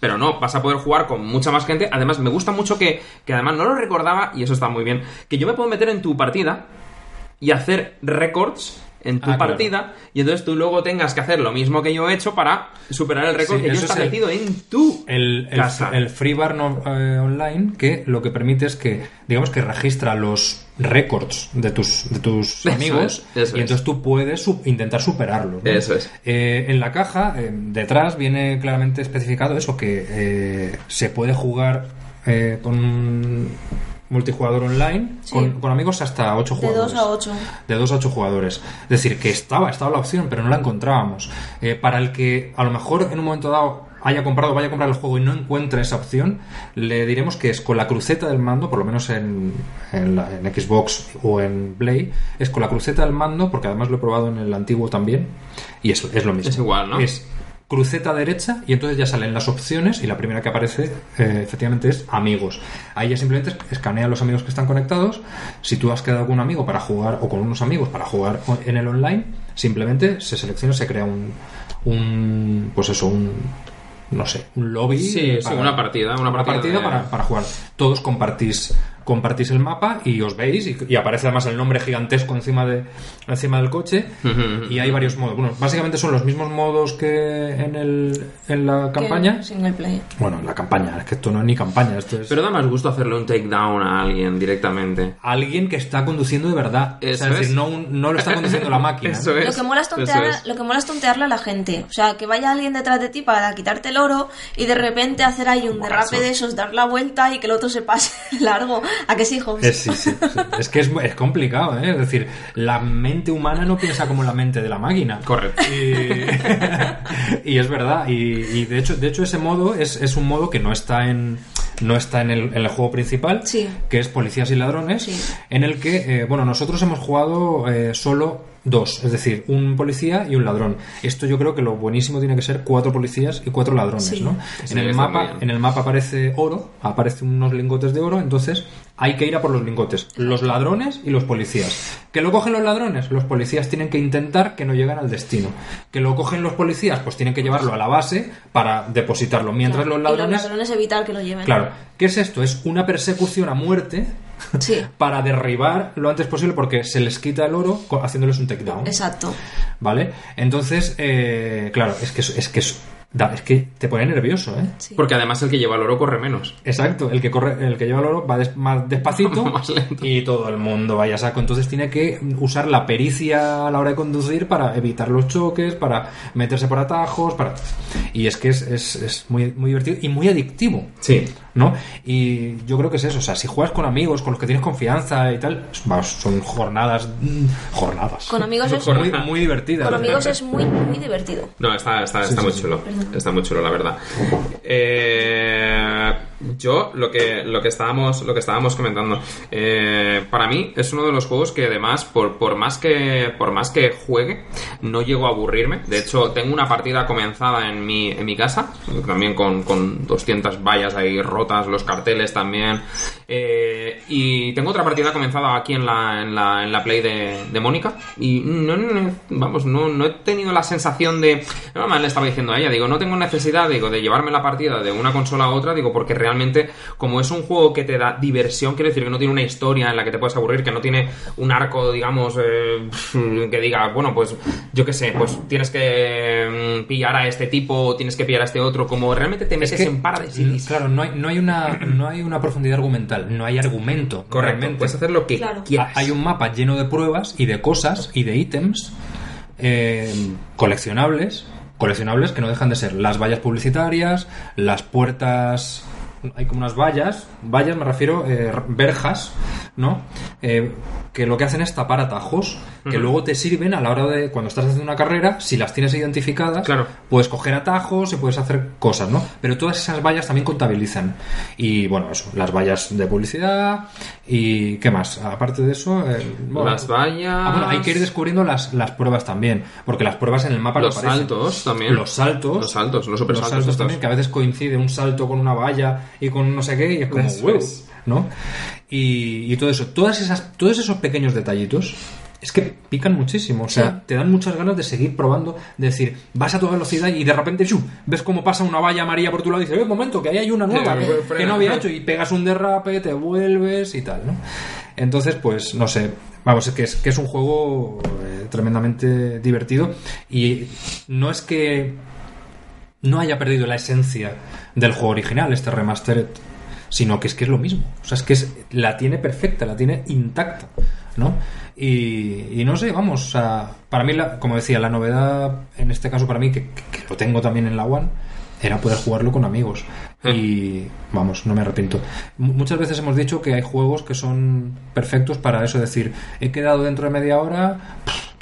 Pero no, vas a poder jugar con mucha más gente. Además, me gusta mucho que, que además no lo recordaba, y eso está muy bien, que yo me puedo meter en tu partida y hacer récords en tu Ah, claro. partida, y entonces tú luego tengas que hacer lo mismo que yo he hecho para superar el récord Sí, que yo he eso es el- establecido en tu el, el, casa. el Free Bar no- eh, Online que lo que permite es que digamos que registra los récords de tus de tus Eso amigos es, eso y entonces es. tú puedes sub- intentar superarlos ¿no? Eso es. Eh, en la caja eh, detrás viene claramente especificado eso que eh, se puede jugar con multijugador online Sí. con, con amigos hasta 8 De jugadores 2 a 8. de 2 a 8 jugadores. Es decir, que estaba, estaba la opción, pero no la encontrábamos. Eh, para el que a lo mejor en un momento dado haya comprado, vaya a comprar el juego y no encuentre esa opción, le diremos que es con la cruceta del mando, por lo menos en, en, la- en Xbox o en Play, es con la cruceta del mando, porque además lo he probado en el antiguo también, y es, es lo mismo. Es igual, ¿no? Es cruceta derecha y entonces ya salen las opciones y la primera que aparece eh, efectivamente es amigos. Ahí ya simplemente escanea los amigos que están conectados. Si tú has quedado con un amigo para jugar o con unos amigos para jugar en el online, simplemente se selecciona, se crea un, un pues eso, un no sé, un lobby. Sí, sí, una partida, una partida de- para, para jugar. Todos compartís compartís el mapa y os veis y, y aparece además el nombre gigantesco encima de encima del coche y hay varios modos. Bueno, básicamente son los mismos modos que en el en la campaña. Single player. Bueno, en la campaña, es que esto no es ni campaña, esto es Pero da más gusto hacerle un takedown a alguien directamente. alguien que está conduciendo de verdad. Eso o sea, es es. decir, no, un- no lo está conduciendo la máquina. Eso es. Lo que, mola es eso tontear, es. lo que mola es tontearle a la gente. O sea, que vaya alguien detrás de ti para quitarte el oro y de repente hacer ahí un derrape de esos, dar la vuelta y que el otro se pase largo. ¿A que sí, Hobbes? Es, sí, sí, sí. Es que es, es complicado, ¿eh? Es decir, la mente humana no piensa como la mente de la máquina. Correcto. Y, y es verdad. Y, y de hecho, de hecho ese modo es, es un modo que no está en no está en el, en el juego principal, Sí. que es Policías y Ladrones, Sí. en el que, eh, bueno, nosotros hemos jugado eh, solo dos, es decir, un policía y un ladrón. Esto yo creo que lo buenísimo tiene que ser cuatro policías y cuatro ladrones, Sí. ¿no? Sí, en el mapa, en el mapa aparece oro, aparecen unos lingotes de oro, entonces hay que ir a por los lingotes. Los ladrones y los policías. ¿Que lo cogen los ladrones? Los policías tienen que intentar que no lleguen al destino. ¿Que lo cogen los policías? Pues tienen que llevarlo a la base para depositarlo. Mientras los Y ladrones... los ladrones evitar que lo lleven. Claro, ¿qué es esto? Es una persecución a muerte Sí, para derribar lo antes posible porque se les quita el oro haciéndoles un takedown. exacto. ¿Vale? Entonces, eh, claro, es que es, es que es, da- es que te pone nervioso, ¿eh? Sí. Porque además el que lleva el oro corre menos. Exacto, el que corre, el que lleva el oro va des- más despacito Más lento. y todo el mundo vaya a saco. Entonces tiene que usar la pericia a la hora de conducir para evitar los choques, para meterse por atajos, para y es que es, es, es muy, muy divertido y muy adictivo. Sí. ¿No? Y yo creo que es eso, o sea, si juegas con amigos, con los que tienes confianza y tal, vamos, son jornadas, mm, jornadas. Con amigos es muy, muy divertidas. Con amigos es muy, muy divertido. No, está, está, está sí, muy sí. chulo. Está muy chulo, la verdad. Eh, yo, lo que, lo que estábamos, lo que estábamos comentando, eh, para mí es uno de los juegos que además, por, por más que, por más que juegue, no llego a aburrirme. De hecho, tengo una partida comenzada en mi, en mi casa, también con, con 200 vallas ahí rotas, los carteles también. Eh, y tengo otra partida comenzada aquí en la, en la, en la Play de, de Mónica. Y no, vamos, no, no he tenido la sensación de. No, le estaba diciendo a ella, digo, no tengo necesidad, digo, de llevarme la partida de una consola a otra, digo, porque realmente, como es un juego que te da diversión, quiero decir que no tiene una historia en la que te puedes aburrir, que no tiene un arco, digamos, eh, que diga, bueno, pues yo qué sé, pues tienes que mm, pillar a este tipo, tienes que pillar a este otro, como realmente te metes en parálisis. mm, Claro, no hay, no hay una no hay una profundidad argumental, no hay argumento. Correcto, realmente. puedes hacer lo que Claro. quieras. Hay un mapa lleno de pruebas y de cosas y de ítems eh, coleccionables, coleccionables que no dejan de ser las vallas publicitarias, las puertas, hay como unas vallas, vallas me refiero, eh, verjas, ¿no? Eh, que lo que hacen es tapar atajos, que luego te sirven a la hora de, cuando estás haciendo una carrera, si las tienes identificadas, Claro. puedes coger atajos y puedes hacer cosas, ¿no? Pero todas esas vallas también contabilizan. Y bueno, eso, las vallas de publicidad y ¿qué más? Aparte de eso, eh, bueno, Las vallas. Ah, bueno, hay que ir descubriendo las, las pruebas también, porque las pruebas en el mapa no Los saltos también. Los saltos. Los saltos, los super los saltos también, que a veces coincide un salto con una valla y con no sé qué, y es como, "Wow". ¿no? Y, y todo eso, todas esas, todos esos pequeños detallitos. Es que pican muchísimo, o sea, Sí. te dan muchas ganas de seguir probando, de decir, vas a toda velocidad y de repente ¡shum! ves cómo pasa una valla amarilla por tu lado y dices, ¡eh, un momento, que ahí hay una nueva que no había hecho! Y pegas un derrape, te vuelves y tal, ¿no? Entonces, pues, no sé, vamos, es que es, que es un juego eh, tremendamente divertido y no es que no haya perdido la esencia del juego original, este remastered, sino que es que es lo mismo. O sea, es que es, la tiene perfecta, la tiene intacta, ¿no? Y, y no sé, vamos, o sea, para mí, la- como decía, la novedad, en este caso para mí, que, que- lo tengo también en la One, era poder jugarlo con amigos. Y vamos, no me arrepiento. M- Muchas veces hemos dicho que hay juegos que son perfectos para eso, decir, he quedado dentro de media hora,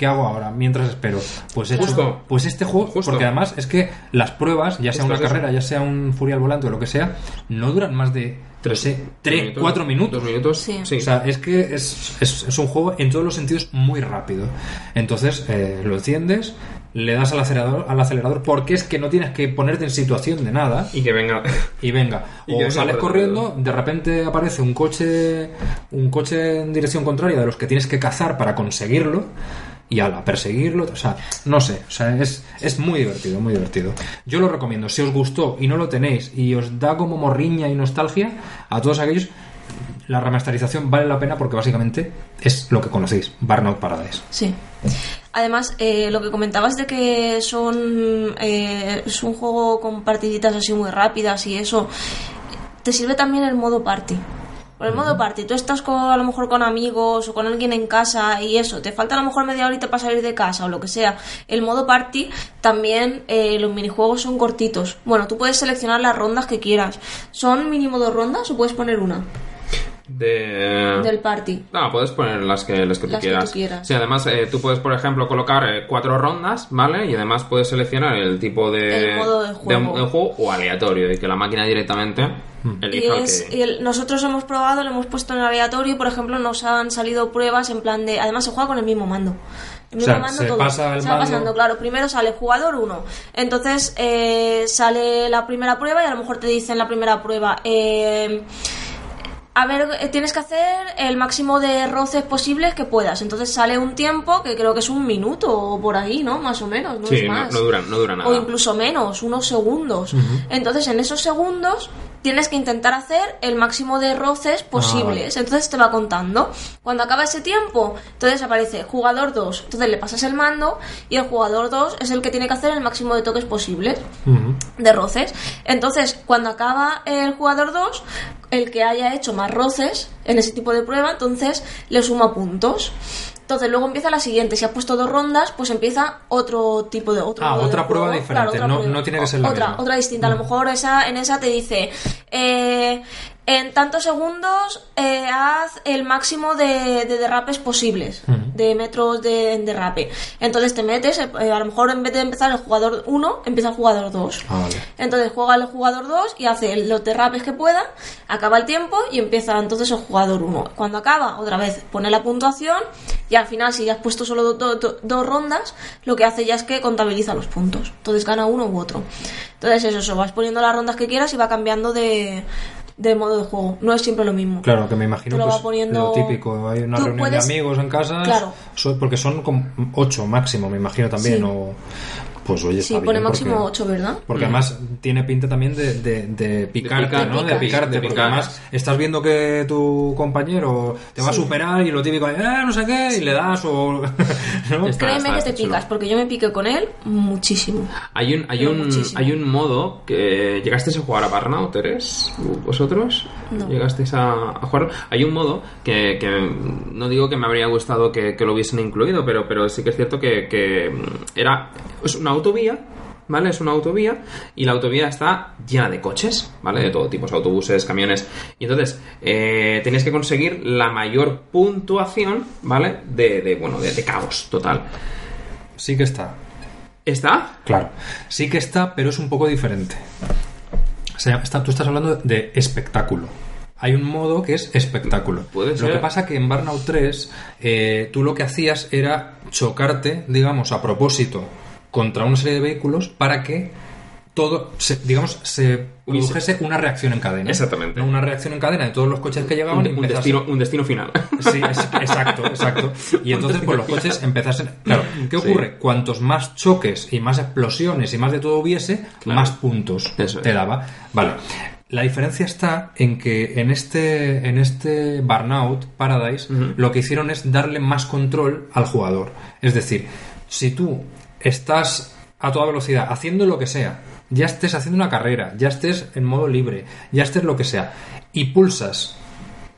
¿qué hago ahora? Mientras espero. Pues he hecho- Justo. pues este juego, Justo. porque además es que las pruebas, ya sea Justo una es eso. carrera, ya sea un Furia al volante o lo que sea, no duran más de 3, 3 minutos, 4 minutos. Dos minutos. Sí. O sea, es que es, es- es un juego en todos los sentidos muy rápido. Entonces, eh, lo enciendes, le das al acelerador, al acelerador porque es que no tienes que ponerte en situación de nada y que venga. y venga. Y O venga sales corriendo, de repente aparece un coche, un coche en dirección contraria de los que tienes que cazar para conseguirlo y ala, perseguirlo. O sea, no sé, o sea, es, es muy divertido, muy divertido. Yo lo recomiendo. Si os gustó y no lo tenéis y os da como morriña y nostalgia, a todos aquellos, la remasterización vale la pena porque básicamente es lo que conocéis, Burnout Paradise. Sí. Además, eh, lo que comentabas de que son eh, es un juego con partiditas así muy rápidas y eso, te sirve también el modo party. Por el modo party, tú estás con, a lo mejor con amigos o con alguien en casa y eso, te falta a lo mejor media horita para salir de casa o lo que sea. El modo party también, eh, los minijuegos son cortitos. Bueno, tú puedes seleccionar las rondas que quieras. ¿Son mínimo dos rondas o puedes poner una De... del party? No, puedes poner las que, las que, tú, Las que tú quieras. quieras. Sí, además tú tú puedes, por ejemplo, colocar eh, cuatro rondas, ¿vale? Y además puedes seleccionar el tipo de, El modo de juego. de juego o aleatorio, y que la máquina directamente Y elija el es- que... y el- nosotros hemos probado, lo hemos puesto en aleatorio, por ejemplo, nos han salido pruebas en plan de... Además se juega con el mismo mando. El O mismo sea, mando se todo. pasa el se va mando- pasando, claro. Primero sale jugador 1. Entonces eh, sale la primera prueba y a lo mejor te dicen la primera prueba... Eh, a ver, eh, tienes que hacer el máximo de roces posibles que puedas. Entonces sale un tiempo que creo que es un minuto o por ahí, ¿no? Más o menos, no Sí, es no, más no dura, no dura nada. o incluso menos, unos segundos. Entonces, en esos segundos tienes que intentar hacer el máximo de roces posibles. Entonces te va contando. Cuando acaba ese tiempo, entonces aparece jugador 2. Entonces le pasas el mando y el jugador 2 es el que tiene que hacer el máximo de toques posibles de roces. Entonces, cuando acaba el jugador 2, el que haya hecho más roces en ese tipo de prueba, entonces le suma puntos. Entonces luego empieza la siguiente. Si has puesto dos rondas, pues empieza otro tipo de otro Ah, de otra prueba juego. diferente, otra no- no tiene que ser la otra, misma. Mm. Otra distinta. A lo mejor esa, en esa te dice eh, en tantos segundos eh, haz el máximo de, de derrapes posibles, de metros de en derrape. Entonces te metes, eh, a lo mejor en vez de empezar el jugador 1, empieza el jugador 2. Ah, vale. Entonces juega el jugador 2 y hace los derrapes que pueda, acaba el tiempo y empieza entonces el jugador 1. Cuando acaba, otra vez pone la puntuación y al final, si ya has puesto solo do- do- do- dos rondas, lo que hace ya es que contabiliza los puntos. Entonces gana uno u otro. Entonces eso, eso, vas poniendo las rondas que quieras y va cambiando de, de modo de juego. No es siempre lo mismo. Claro, que me imagino lo pues, poniendo- lo típico. Hay una reunión puedes- de amigos en casa, Claro. porque son como ocho máximo, me imagino también. Sí. O, pues oye, Sí, está pone bien, máximo porque- 8, ¿verdad? Porque además tiene pinta también de, de, de picarte, picar, ¿no? De picar. picarte, De porque picar. además estás viendo que tu compañero te va a superar y lo típico es, "Eh, no sé qué, y le das o... ¿no? Está- Créeme está- que está te chulo. picas, porque yo me piqué con él muchísimo. Hay un, hay un, muchísimo. hay un modo que llegasteis a jugar a Burnout, ¿eres? ¿Vosotros? No. ¿Llegasteis a, a jugarlo? Hay un modo que, que no digo que me habría gustado que, que lo hubiesen incluido, pero, pero sí que es cierto que, que era es una autovía. ¿Vale? Es una autovía y la autovía está llena de coches, ¿vale? De todo tipo, autobuses, camiones. Y entonces, eh, tenías que conseguir la mayor puntuación, ¿vale? De, de bueno, de, de caos total. Sí que está, ¿Está? claro. Sí que está, pero es un poco diferente. O sea, está- tú estás hablando de espectáculo. Hay un modo que es espectáculo. Puede Lo ser. que pasa que en Burnout 3 eh, tú lo que hacías era chocarte, digamos, a propósito contra una serie de vehículos para que todo, se- digamos, se produjese una reacción en cadena. Exactamente. Una reacción en cadena de todos los coches que llegaban Un, y un destino, un destino final. Sí, es- exacto, exacto. Y entonces, pues los coches empezasen. Claro, ¿qué Sí. ocurre? Cuantos más choques y más explosiones y más de todo hubiese, Claro. más puntos Eso es. te daba. Vale. La diferencia está en que en este, en este Burnout Paradise lo que hicieron es darle más control al jugador. Es decir, si tú estás a toda velocidad haciendo lo que sea, ya estés haciendo una carrera, ya estés en modo libre, ya estés lo que sea, y pulsas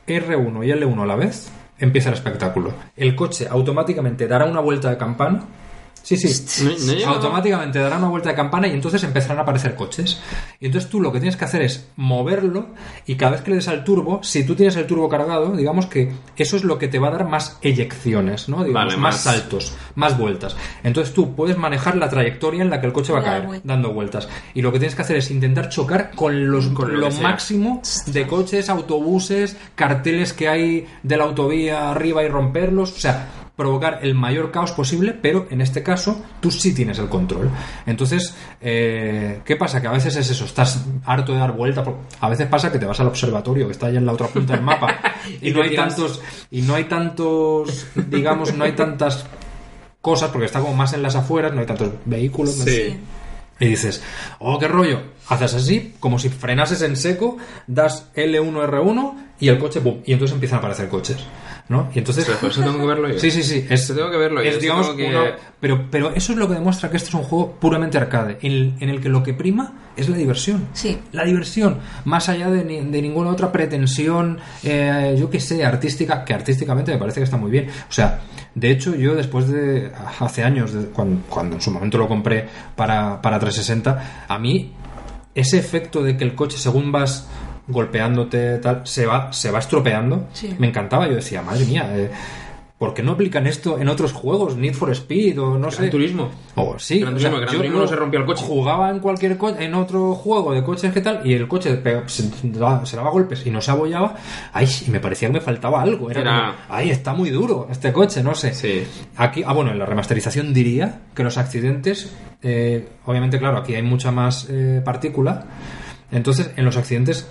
R1 y L1 a la vez, empieza el espectáculo. El coche automáticamente dará una vuelta de campana. Sí, sí. No- automáticamente dará una vuelta de campana y entonces empezarán a aparecer coches. Y entonces tú lo que tienes que hacer es moverlo y cada vez que le des al turbo, si tú tienes el turbo cargado, digamos que eso es lo que te va a dar más eyecciones, ¿no? Digamos, Vale, más, más- saltos. más vueltas. Entonces tú puedes manejar la trayectoria en la que el coche va a caer, dando vueltas. Y lo que tienes que hacer es intentar chocar con los Con lo máximo de coches, autobuses, carteles que hay de la autovía arriba y romperlos. O sea, provocar el mayor caos posible, pero en este caso tú sí tienes el control. Entonces, eh, ¿qué pasa? Que a veces es eso, estás harto de dar vuelta. porque A veces pasa que te vas al observatorio, que está ahí en la otra punta del mapa, y, Y no hay tiras. tantos, y no hay tantos, digamos, no hay tantas cosas, porque está como más en las afueras, no hay tantos vehículos. no sé. Sí. Y dices, oh, qué rollo. Haces así, como si frenases en seco, das L1, R1 y el coche, ¡pum! Y entonces empiezan a aparecer coches. ¿No? Y entonces. Pero por eso tengo que verlo yo. Sí, sí, sí. Es, Eso tengo que verlo yo, es, digamos, que- uno- pero, pero eso es lo que demuestra que este es un juego puramente arcade, en el, en el que lo que prima es la diversión. Sí. La diversión, más allá de, ni- de ninguna otra pretensión, eh, yo que sé, artística, que artísticamente me parece que está muy bien. O sea, de hecho, yo después de. hace años, de- cuando, cuando en su momento lo compré para, para 360, a mí ese efecto de que el coche, según vas golpeándote, tal, se va, se va estropeando, Sí. me encantaba. Yo decía, madre mía, eh, ¿por qué no aplican esto en otros juegos? Need for Speed o no sé. Gran Turismo. O sí, Gran o sea, Turismo, Gran yo Turismo lo- no se rompió el coche. Jugaba en cualquier co- en otro juego de coches que tal y el coche se, daba, se daba golpes y no se abollaba. Ay, y me parecía que me faltaba algo. Era, Era- como, ay, está muy duro este coche, no sé. Sí. Aquí, ah, bueno, en la remasterización diría que los accidentes, eh, obviamente, claro, aquí hay mucha más eh, partícula. Entonces, en los accidentes,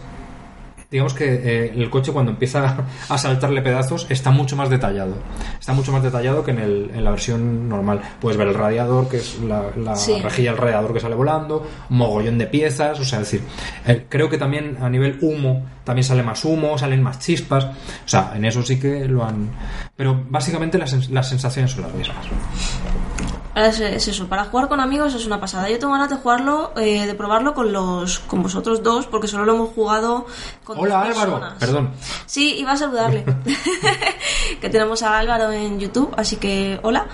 digamos que eh, el coche cuando empieza a saltarle pedazos está mucho más detallado. Está mucho más detallado que en, el- en la versión normal. Puedes ver el radiador, que es la, la Sí. rejilla del radiador que sale volando, mogollón de piezas, o sea, es decir, eh, creo que también a nivel humo, también sale más humo, salen más chispas, o sea, en eso sí que lo han... Pero básicamente las, las sensaciones son las mismas. Es, es eso, para jugar con amigos es una pasada. Yo tengo ganas de jugarlo, eh, de probarlo con los con vosotros dos, porque solo lo hemos jugado con Hola dos Álvaro, personas. perdón. Sí, iba a saludarle. que tenemos a Álvaro en YouTube, así que hola.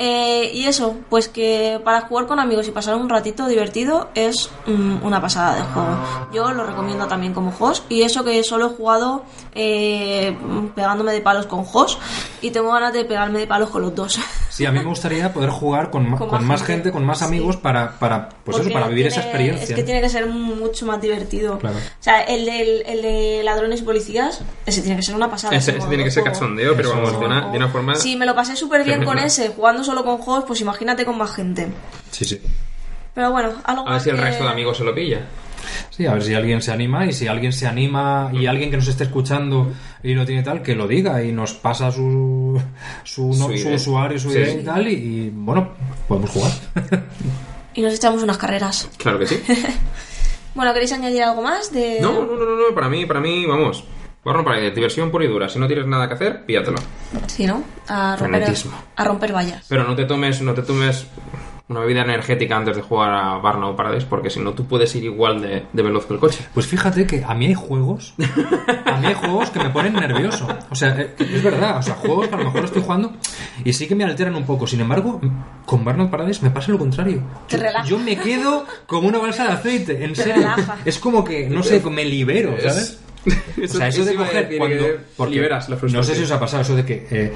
Eh, y eso, pues que para jugar con amigos y pasar un ratito divertido es mm, una pasada de juego. Yo lo recomiendo también como host. Y eso que solo he jugado eh, pegándome de palos con host y tengo ganas de pegarme de palos con los dos. Sí, a mí me gustaría poder jugar con, Con con más más gente. gente, con más Sí. amigos para, para pues eso, para vivir esa tiene- experiencia. Es que tiene que ser mucho más divertido. Claro. O sea, el, del- el de ladrones y policías, ese tiene que ser una pasada. Ese, ese tiene que de ser cachondeo, pero Eso. vamos, de una, de una forma... Sí, me lo pasé súper bien con ese, jugando solo con juegos, pues imagínate con más gente. Sí, sí. Pero bueno, algo A ver si el que- resto de amigos se lo pilla. Sí, a ver si alguien se anima y si alguien se anima y alguien que nos esté escuchando y lo tiene tal, que lo diga y nos pasa su, su, no- Su usuario, su Sí. idea y tal y, y, bueno, podemos jugar. Y nos echamos unas carreras. Claro que sí. Bueno, ¿queréis añadir algo más? De... No, no, no, no, no, para mí, para mí, vamos. Bueno, para diversión pura y dura. Si no tienes nada que hacer, píllatelo. Sí, ¿no? A romper, Frenetismo. a romper vallas. Pero no te tomes, no te tomes una bebida energética antes de jugar a Burnout Paradise, porque si no tú puedes ir igual de, de veloz que el coche. Pues fíjate que a mí hay juegos, a mí hay juegos que me ponen nervioso. O sea, eh, es verdad, o sea, juegos que a lo mejor estoy jugando y sí que me alteran un poco. Sin embargo, con Burnout Paradise me pasa lo contrario. Te Yo- relaja. Yo me quedo como una balsa de aceite, en Te serio. relaja. Es como que, no sé, me libero, ¿sabes? O sea, eso de coger cuando que porque liberas la no sé si os ha pasado eso de que eh,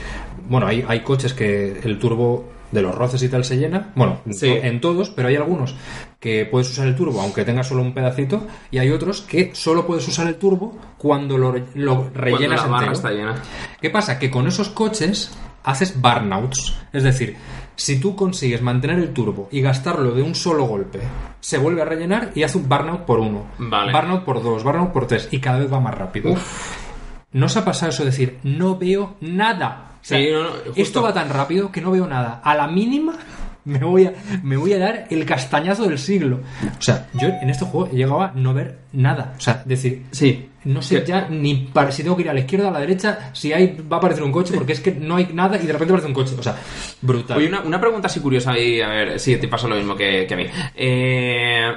bueno hay, hay coches que el turbo de los roces y tal se llena bueno en Sí. en todos pero hay algunos que puedes usar el turbo aunque tenga solo un pedacito y hay otros que solo puedes usar el turbo cuando lo, lo rellenas Cuando la barra entero. está llena. ¿Qué pasa? Que con esos coches haces burnouts. Es decir, si tú consigues mantener el turbo y gastarlo de un solo golpe, se vuelve a rellenar y hace un burnout por uno. Vale. Burnout por dos, burnout por tres. Y cada vez va más rápido. ¿No os ha pasado eso de decir, no veo nada? O sea, Sí, no, no, justo. esto va tan rápido que no veo nada. A la mínima me voy a, me voy a dar el castañazo del siglo. O sea, yo en este juego he llegado a no ver nada. O sea, decir, Sí. no sé Que- ya ni para, si tengo que ir a la izquierda, a la derecha, si hay, va a aparecer un coche, porque es que no hay nada y de repente aparece un coche. O sea, brutal. Oye, una, una pregunta así curiosa y a ver si te pasa lo mismo que, que a mí. Eh,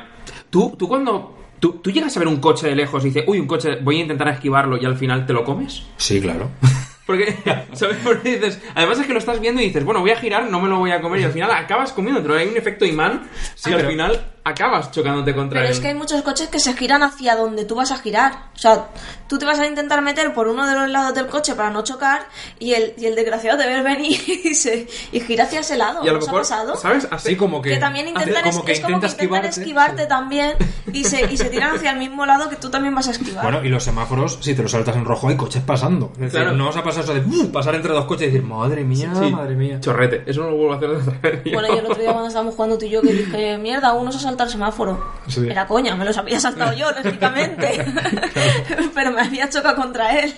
¿tú, tú cuando... Tú, tú llegas a ver un coche de lejos y dices, uy, un coche, voy a intentar esquivarlo y al final te lo comes? Sí, claro. Porque, ¿sabes? Porque dices, además es que lo estás viendo y dices, bueno, voy a girar, no me lo voy a comer y al final acabas comiéndotelo. Hay un efecto imán Sí, y al final acabas chocándote contra Pero él. es que hay muchos coches que se giran hacia donde tú vas a girar. O sea, tú te vas a intentar meter por uno de los lados del coche para no chocar y el, y el desgraciado te ve venir y, se, y gira hacia ese lado. y a lo ¿Os ha mejor, pasado? ¿sabes? Así Sí, como que... Que también intentan, como que es, es como intenta que intentan esquivarte. esquivarte también y se, y se tiran hacia el mismo lado que tú también vas a esquivar. Bueno, y los semáforos, si te los saltas en rojo, hay coches pasando. Es decir, Claro. no vas a pasar eso de ¡uh! pasar entre dos coches y decir, madre mía, Sí. madre mía. Chorrete. Eso no lo vuelvo a hacer otra vez. Bueno, yo el otro día cuando estábamos jugando tú y yo que dije, mierda, uno se el semáforo. Sí. Era coña, me los había saltado yo, lógicamente. Pero me había chocado contra él.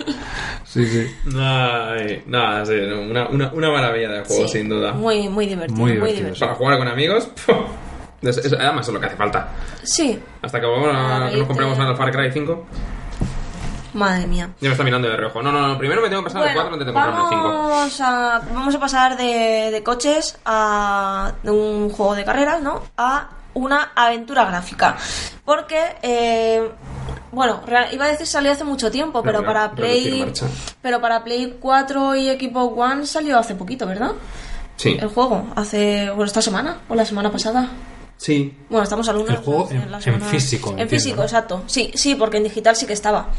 Sí, sí. Ay, nada, sí, una, una, una maravilla de juego, Sí, sin duda. Muy, muy divertido. Muy Muy divertido, divertido. Para jugar con amigos, es- es- además es lo que hace falta. Sí, Hasta que vamos a- Ah, que nos compremos ahora el Far Cry 5. madre mía. Ya me está mirando de reojo. No, no, no, primero me tengo que pasar el 4 antes de comprarme el 5. vamos a, vamos a pasar de, de coches a de un juego de carreras, ¿no? A una aventura gráfica. Porque, eh, bueno, iba a decir salió hace mucho tiempo, pero para Play, pero para Play 4 y Xbox One salió hace poquito, ¿verdad? Sí, El juego, hace, bueno, esta semana o la semana pasada. Sí. Bueno, estamos al lunes. El juego en- en semana- físico, En entiendo, físico, ¿no? exacto. Sí, sí, porque en digital sí que estaba.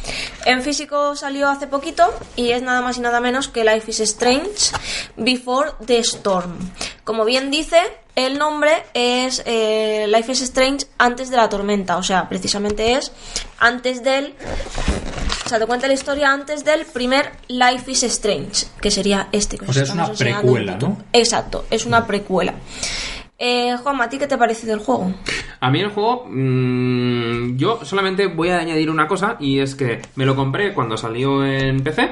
En físico salió hace poquito y es nada más y nada menos que Life is Strange Before the Storm. Como bien dice, el nombre es eh, Life is Strange antes de la tormenta. O sea, precisamente es antes del. O sea, te cuenta la historia antes del primer Life is Strange, que sería este que O sea, es una en precuela. ¿no? Exacto, es una precuela. Eh, Juanma, ¿a ti qué te parece del juego? A mí el juego, mm, yo solamente voy a añadir una cosa y es que me lo compré cuando salió en PC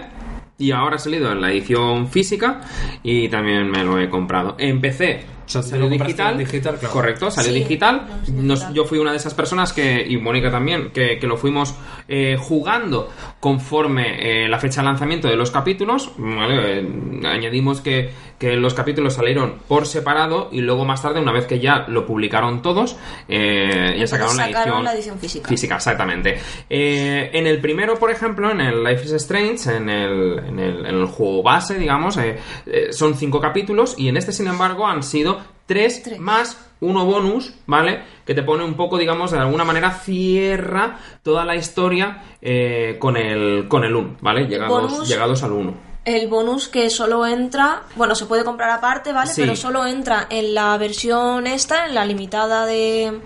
y ahora ha salido en la edición física y también me lo he comprado. En PC sea, salió digital, en digital, claro. correcto, salió Sí, digital. Nos- yo fui una de esas personas que, y Mónica también, que, que lo fuimos eh, jugando conforme eh, la fecha de lanzamiento de los capítulos. ¿vale? Eh, añadimos que, que los capítulos salieron por separado y luego más tarde, una vez que ya lo publicaron todos, eh, ya sacaron, la, edición la edición física. Física, exactamente. Eh, en el primero, por ejemplo, en el Life is Strange, en el, en el, en el juego base, digamos, eh, eh, son cinco capítulos y en este, sin embargo, han sido tres, Tres. más uno bonus, ¿vale? Que te pone un poco, digamos, de alguna manera cierra toda la historia eh, con el con el 1, ¿vale? Llegados, Bonus. llegados al 1. El bonus que solo entra, bueno, se puede comprar aparte, ¿vale? Sí. Pero solo entra en la versión esta, en la limitada de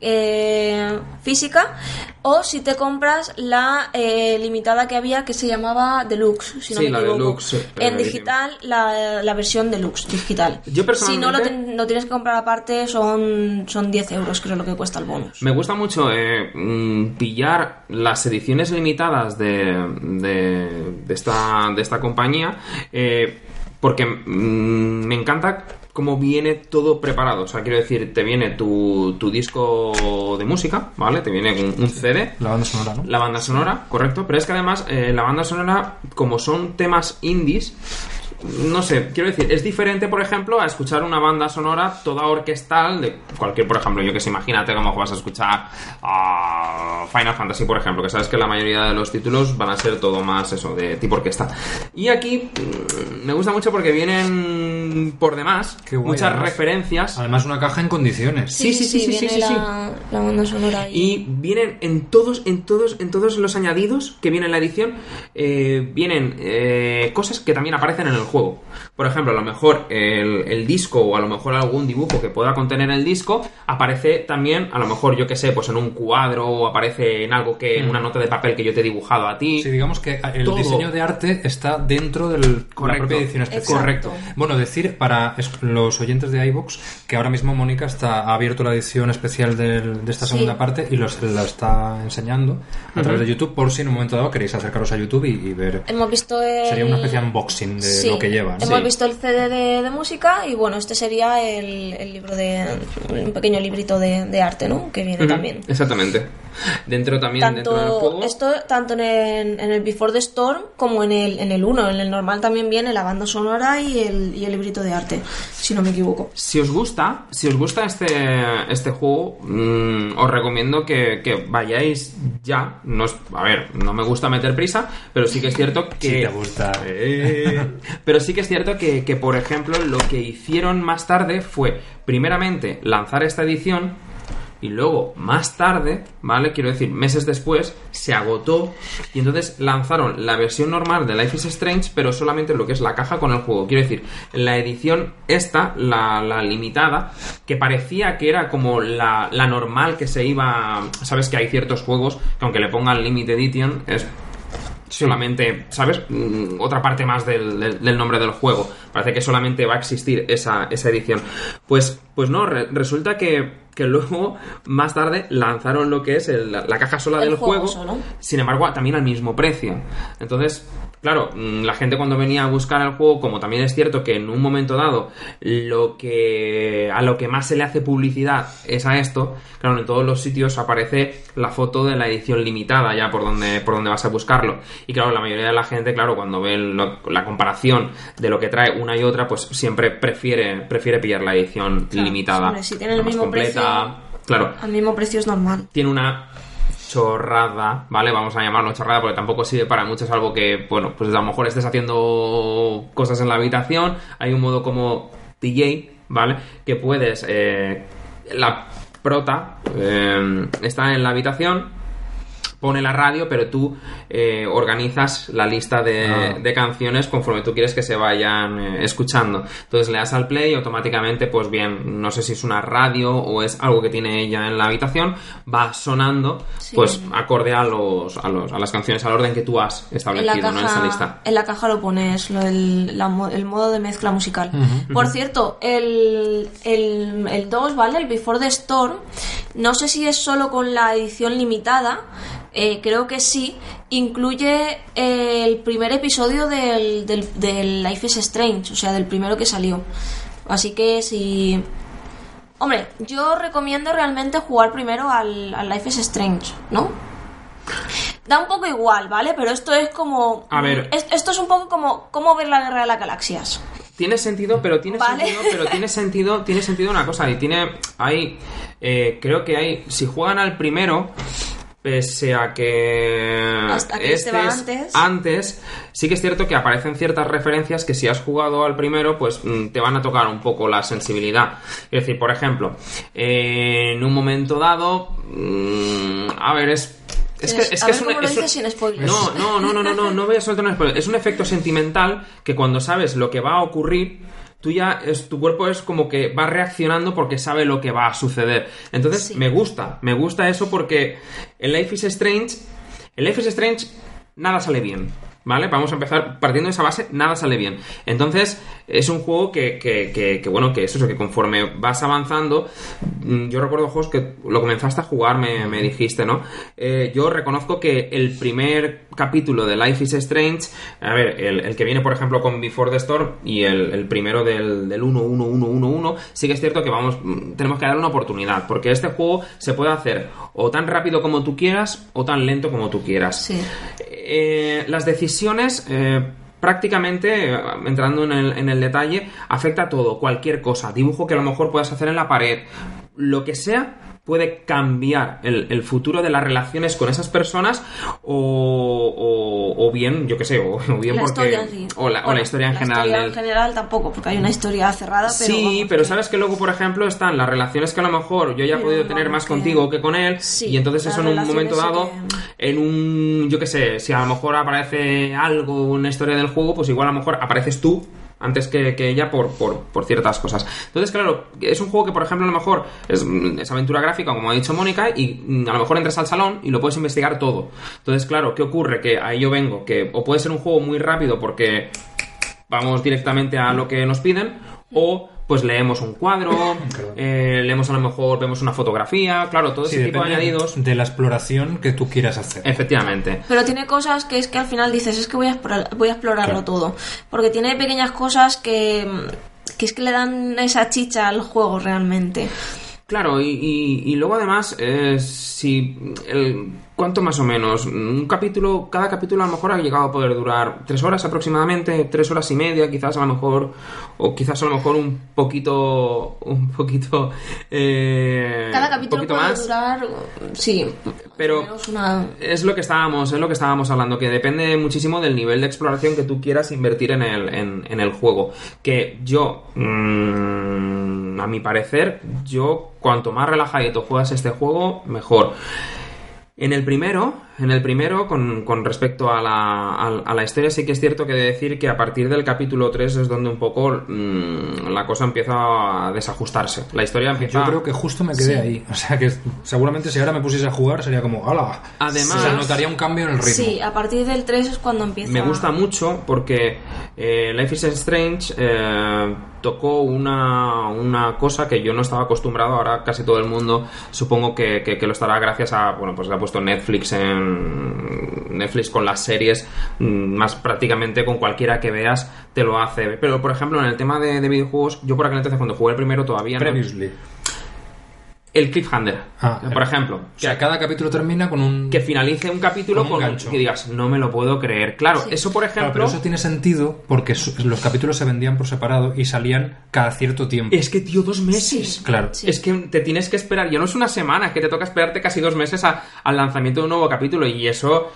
eh, física, o si te compras la eh, limitada que había que se llamaba Deluxe, si no Sí, me la equivoco. Deluxe, en digital, la, la versión Deluxe, digital. Yo Si no lo, personalmente- ten- lo tienes que comprar aparte, son, son 10 euros, creo lo que cuesta el bonus. Me gusta mucho eh, mm, pillar las ediciones limitadas de, de, de esta, de esta compañía eh, porque mm, me encanta cómo viene todo preparado. O sea, quiero decir, te viene tu, tu disco de música, ¿vale? Te viene un, un CD. La banda sonora, ¿no? La banda sonora, correcto. Pero es que además, eh, la banda sonora, como son temas indies, no sé, quiero decir, es diferente, por ejemplo, a escuchar una banda sonora toda orquestal de cualquier, por ejemplo, yo que sé, imagínate cómo vas a escuchar a Final Fantasy, por ejemplo, que sabes que la mayoría de los títulos van a ser todo más eso, de tipo orquesta. Y aquí mm, me gusta mucho porque vienen por demás Qué guay, muchas además. referencias. Además, una caja en condiciones. Sí, sí, sí, sí, viene sí, sí, la, sí. la banda sonora ahí. Y vienen en todos, en todos, en todos los añadidos que vienen en la edición, eh, vienen eh, cosas que también aparecen en el juego. Por ejemplo, a lo mejor el, el disco o a lo mejor algún dibujo que pueda contener el disco aparece también, a lo mejor yo que sé, pues en un cuadro o aparece en algo que, en una nota de papel que yo te he dibujado a ti. Sí, digamos que el Todo. diseño de arte está dentro de la Correcto. propia edición especial. Correcto. Bueno, decir para los oyentes de iVox que ahora mismo Mónica está ha abierto la edición especial del- de esta Sí. segunda parte y los, la está enseñando a través de YouTube por si en un momento dado queréis acercaros a YouTube y, y ver. Hemos visto el... Sería una especie de unboxing de Sí, lo que lleva. ¿no? Hemos visto el CD de, de música y bueno, este sería el, el libro de... un pequeño librito de, de arte, ¿no? Que viene también. Exactamente. Dentro también, dentro del Tanto juego. esto tanto en el, en el Before the Storm como en el en el 1 en el normal también viene la banda sonora y el, y el librito de arte si no me equivoco Si os gusta, si os gusta este, este juego, mm, os recomiendo que, que vayáis ya. No es- a ver, no me gusta meter prisa, pero sí que es cierto que. Si te gusta. Eh, pero sí que es cierto que, que, por ejemplo, lo que hicieron más tarde fue, primeramente, lanzar esta edición y luego más tarde, ¿vale? Quiero decir, meses después, se agotó y entonces lanzaron la versión normal de Life is Strange, pero solamente lo que es la caja con el juego. Quiero decir, la edición esta, la, la limitada, que parecía que era como la, la normal que se iba... Sabes que hay ciertos juegos que aunque le pongan Limited Edition, es solamente, ¿sabes? Mm, Otra parte más del, del- del nombre del juego. Parece que solamente va a existir esa, esa edición. Pues, pues no, re- resulta que, que luego, más tarde, lanzaron lo que es el- la, la caja sola El del juego. Sin embargo, también al mismo precio. Entonces, claro, mm, la gente cuando venía a buscar el juego, como también es cierto que en un momento dado lo que a lo que más se le hace publicidad es a esto, claro, en todos los sitios aparece la foto de la edición limitada ya por donde por donde vas a buscarlo. Y claro, la mayoría de la gente, claro, cuando ve lo- la comparación de lo que trae una y otra, pues siempre prefiere prefiere pillar la edición Claro, limitada. si tiene el mismo completa. Claro, Al mismo precio es normal. tiene una chorrada, ¿vale? Vamos a llamarlo chorrada porque tampoco sirve para mucho, salvo que, bueno, pues a lo mejor estés haciendo cosas en la habitación. Hay un modo como DJ, ¿vale? Que puedes... eh, la prota eh, está en la habitación, pone la radio, pero tú eh, organizas la lista de, Ah. de canciones conforme tú quieres que se vayan eh, escuchando. Entonces le das al play y automáticamente, pues bien, no sé si es una radio o es algo que tiene ella en la habitación, va sonando, Sí. pues acorde a los, a los a las canciones, al orden que tú has En la, establecido, ¿no? En esa caja, lista. en la caja lo pones, lo del- la mo- el modo de mezcla musical. Por cierto, el, el, el 2, ¿vale? El Before the Storm, no sé si es solo con la edición limitada, eh, creo que sí, incluye el primer episodio del, del, del Life is Strange, o sea, del primero que salió. Así que si... Hombre, yo recomiendo realmente jugar primero al, al Life is Strange, ¿no? Da un poco igual, ¿vale? Pero esto es como... A ver. es- Esto es un poco como... ¿Cómo ver la guerra de las galaxias? Tiene sentido, pero tiene Vale. sentido, pero tiene sentido, tiene sentido una cosa, y tiene, hay, eh, creo que hay, si juegan al primero, pese a que Hasta que este va es antes. antes, sí que es cierto que aparecen ciertas referencias que si has jugado al primero, pues mm, te van a tocar un poco la sensibilidad. Es decir, por ejemplo, eh, en un momento dado, mm, a ver, es es que, es, que es es un- sin. No, no, no, no, no, no, no voy a soltar un spoiler. Es un efecto sentimental que cuando sabes lo que va a ocurrir, tú ya, es, tu cuerpo es como que va reaccionando porque sabe lo que va a suceder. Entonces, Sí. me gusta, me gusta eso porque en Life is Strange, en Life is Strange, nada sale bien. ¿Vale? Vamos a empezar partiendo de esa base, nada sale bien. Entonces, es un juego que, que, que- que, bueno, que es eso, que conforme vas avanzando, mm, yo recuerdo juegos que lo comenzaste a jugar, me, me dijiste, ¿no? Eh, yo reconozco que el primer capítulo de Life is Strange, a ver, el, el que viene, por ejemplo, con Before the Storm y el, el primero del, del 1, 1, 1, 1, 1, sí que es cierto que vamos, mm, tenemos que dar una oportunidad, porque este juego se puede hacer o tan rápido como tú quieras o tan lento como tú quieras. Sí. Eh, las decisiones eh, prácticamente, eh, entrando en el, en el detalle, afecta a todo, cualquier cosa, dibujo que a lo mejor puedas hacer en la pared, lo que sea puede cambiar el, el futuro de las relaciones con esas personas o, o- o bien, yo qué sé, o, o bien la porque... historia sí. o, la, o la Bueno, historia en la general historia del- en general tampoco, porque hay una historia cerrada, pero. sí, vamos, pero que- sabes que luego, por ejemplo, están las relaciones que a lo mejor yo ya he Pero podido vamos, tener más que- contigo que con él, Sí, y entonces eso en un momento dado, que- en un, yo qué sé, si a lo mejor aparece algo, una historia del juego, pues igual a lo mejor apareces tú antes que, que ella por, por, por ciertas cosas. Entonces, claro, es un juego que, por ejemplo, a lo mejor es, mm, es aventura gráfica, como ha dicho Mónica, y mm, a lo mejor entras al salón y lo puedes investigar todo. Entonces, claro, ¿qué ocurre? Que ahí yo vengo, que o puede ser un juego muy rápido porque vamos directamente a lo que nos piden o pues leemos un cuadro, eh, leemos a lo mejor, vemos una fotografía, claro, todo Sí, ese tipo de añadidos. de la exploración que tú quieras hacer. Efectivamente. Pero tiene cosas que es que al final dices, es que voy a, explorar- voy a explorarlo todo. Porque tiene pequeñas cosas que, que es que le dan esa chicha al juego realmente. Claro, y, y- y luego además, eh, si el, ¿cuánto más o menos? Un capítulo, cada capítulo a lo mejor ha llegado a poder durar tres horas aproximadamente, tres horas y media, quizás a lo mejor, o quizás a lo mejor un poquito, un poquito, eh, Cada capítulo poquito puede más. durar, sí, Pero- una... Es lo que estábamos, es lo que estábamos hablando, que depende muchísimo del nivel de exploración que tú quieras invertir en el, en, en el juego. Que yo mm, a mi parecer, yo cuanto más relajadito juegas este juego, mejor. En el primero, en el primero, con, con respecto a la, a, a la historia, sí que es cierto que de decir que a partir del capítulo 3 es donde un poco mm, la cosa empieza a desajustarse. La historia empieza... Yo creo que justo me quedé ahí. O sea que seguramente si ahora me pusiese a jugar sería como, ¡hala! Además- O sea, notaría un cambio en el ritmo. Sí, a partir del 3 es cuando empieza. Me gusta mucho porque eh, Life is Strange eh, tocó una, una cosa que yo no estaba acostumbrado. Ahora casi todo el mundo supongo que, que- que lo estará gracias a. Bueno, pues le ha puesto Netflix en. Netflix con las series, mm, más prácticamente con cualquiera que veas te lo hace. Pero por ejemplo, en el tema de, de videojuegos, yo por aquel entonces cuando jugué el primero todavía no. El cliffhanger, Ah, por ejemplo. O sea, cada capítulo termina con un... que finalice un capítulo Con un con gancho. que digas, no me lo puedo creer. Claro, Sí. eso por ejemplo. Claro, pero eso tiene sentido porque los capítulos se vendían por separado y salían cada cierto tiempo. Es que, tío, dos meses. Sí. Claro. Sí. Es que te tienes que esperar, ya no es una semana, es que te toca esperarte casi dos meses a- al lanzamiento de un nuevo capítulo y eso...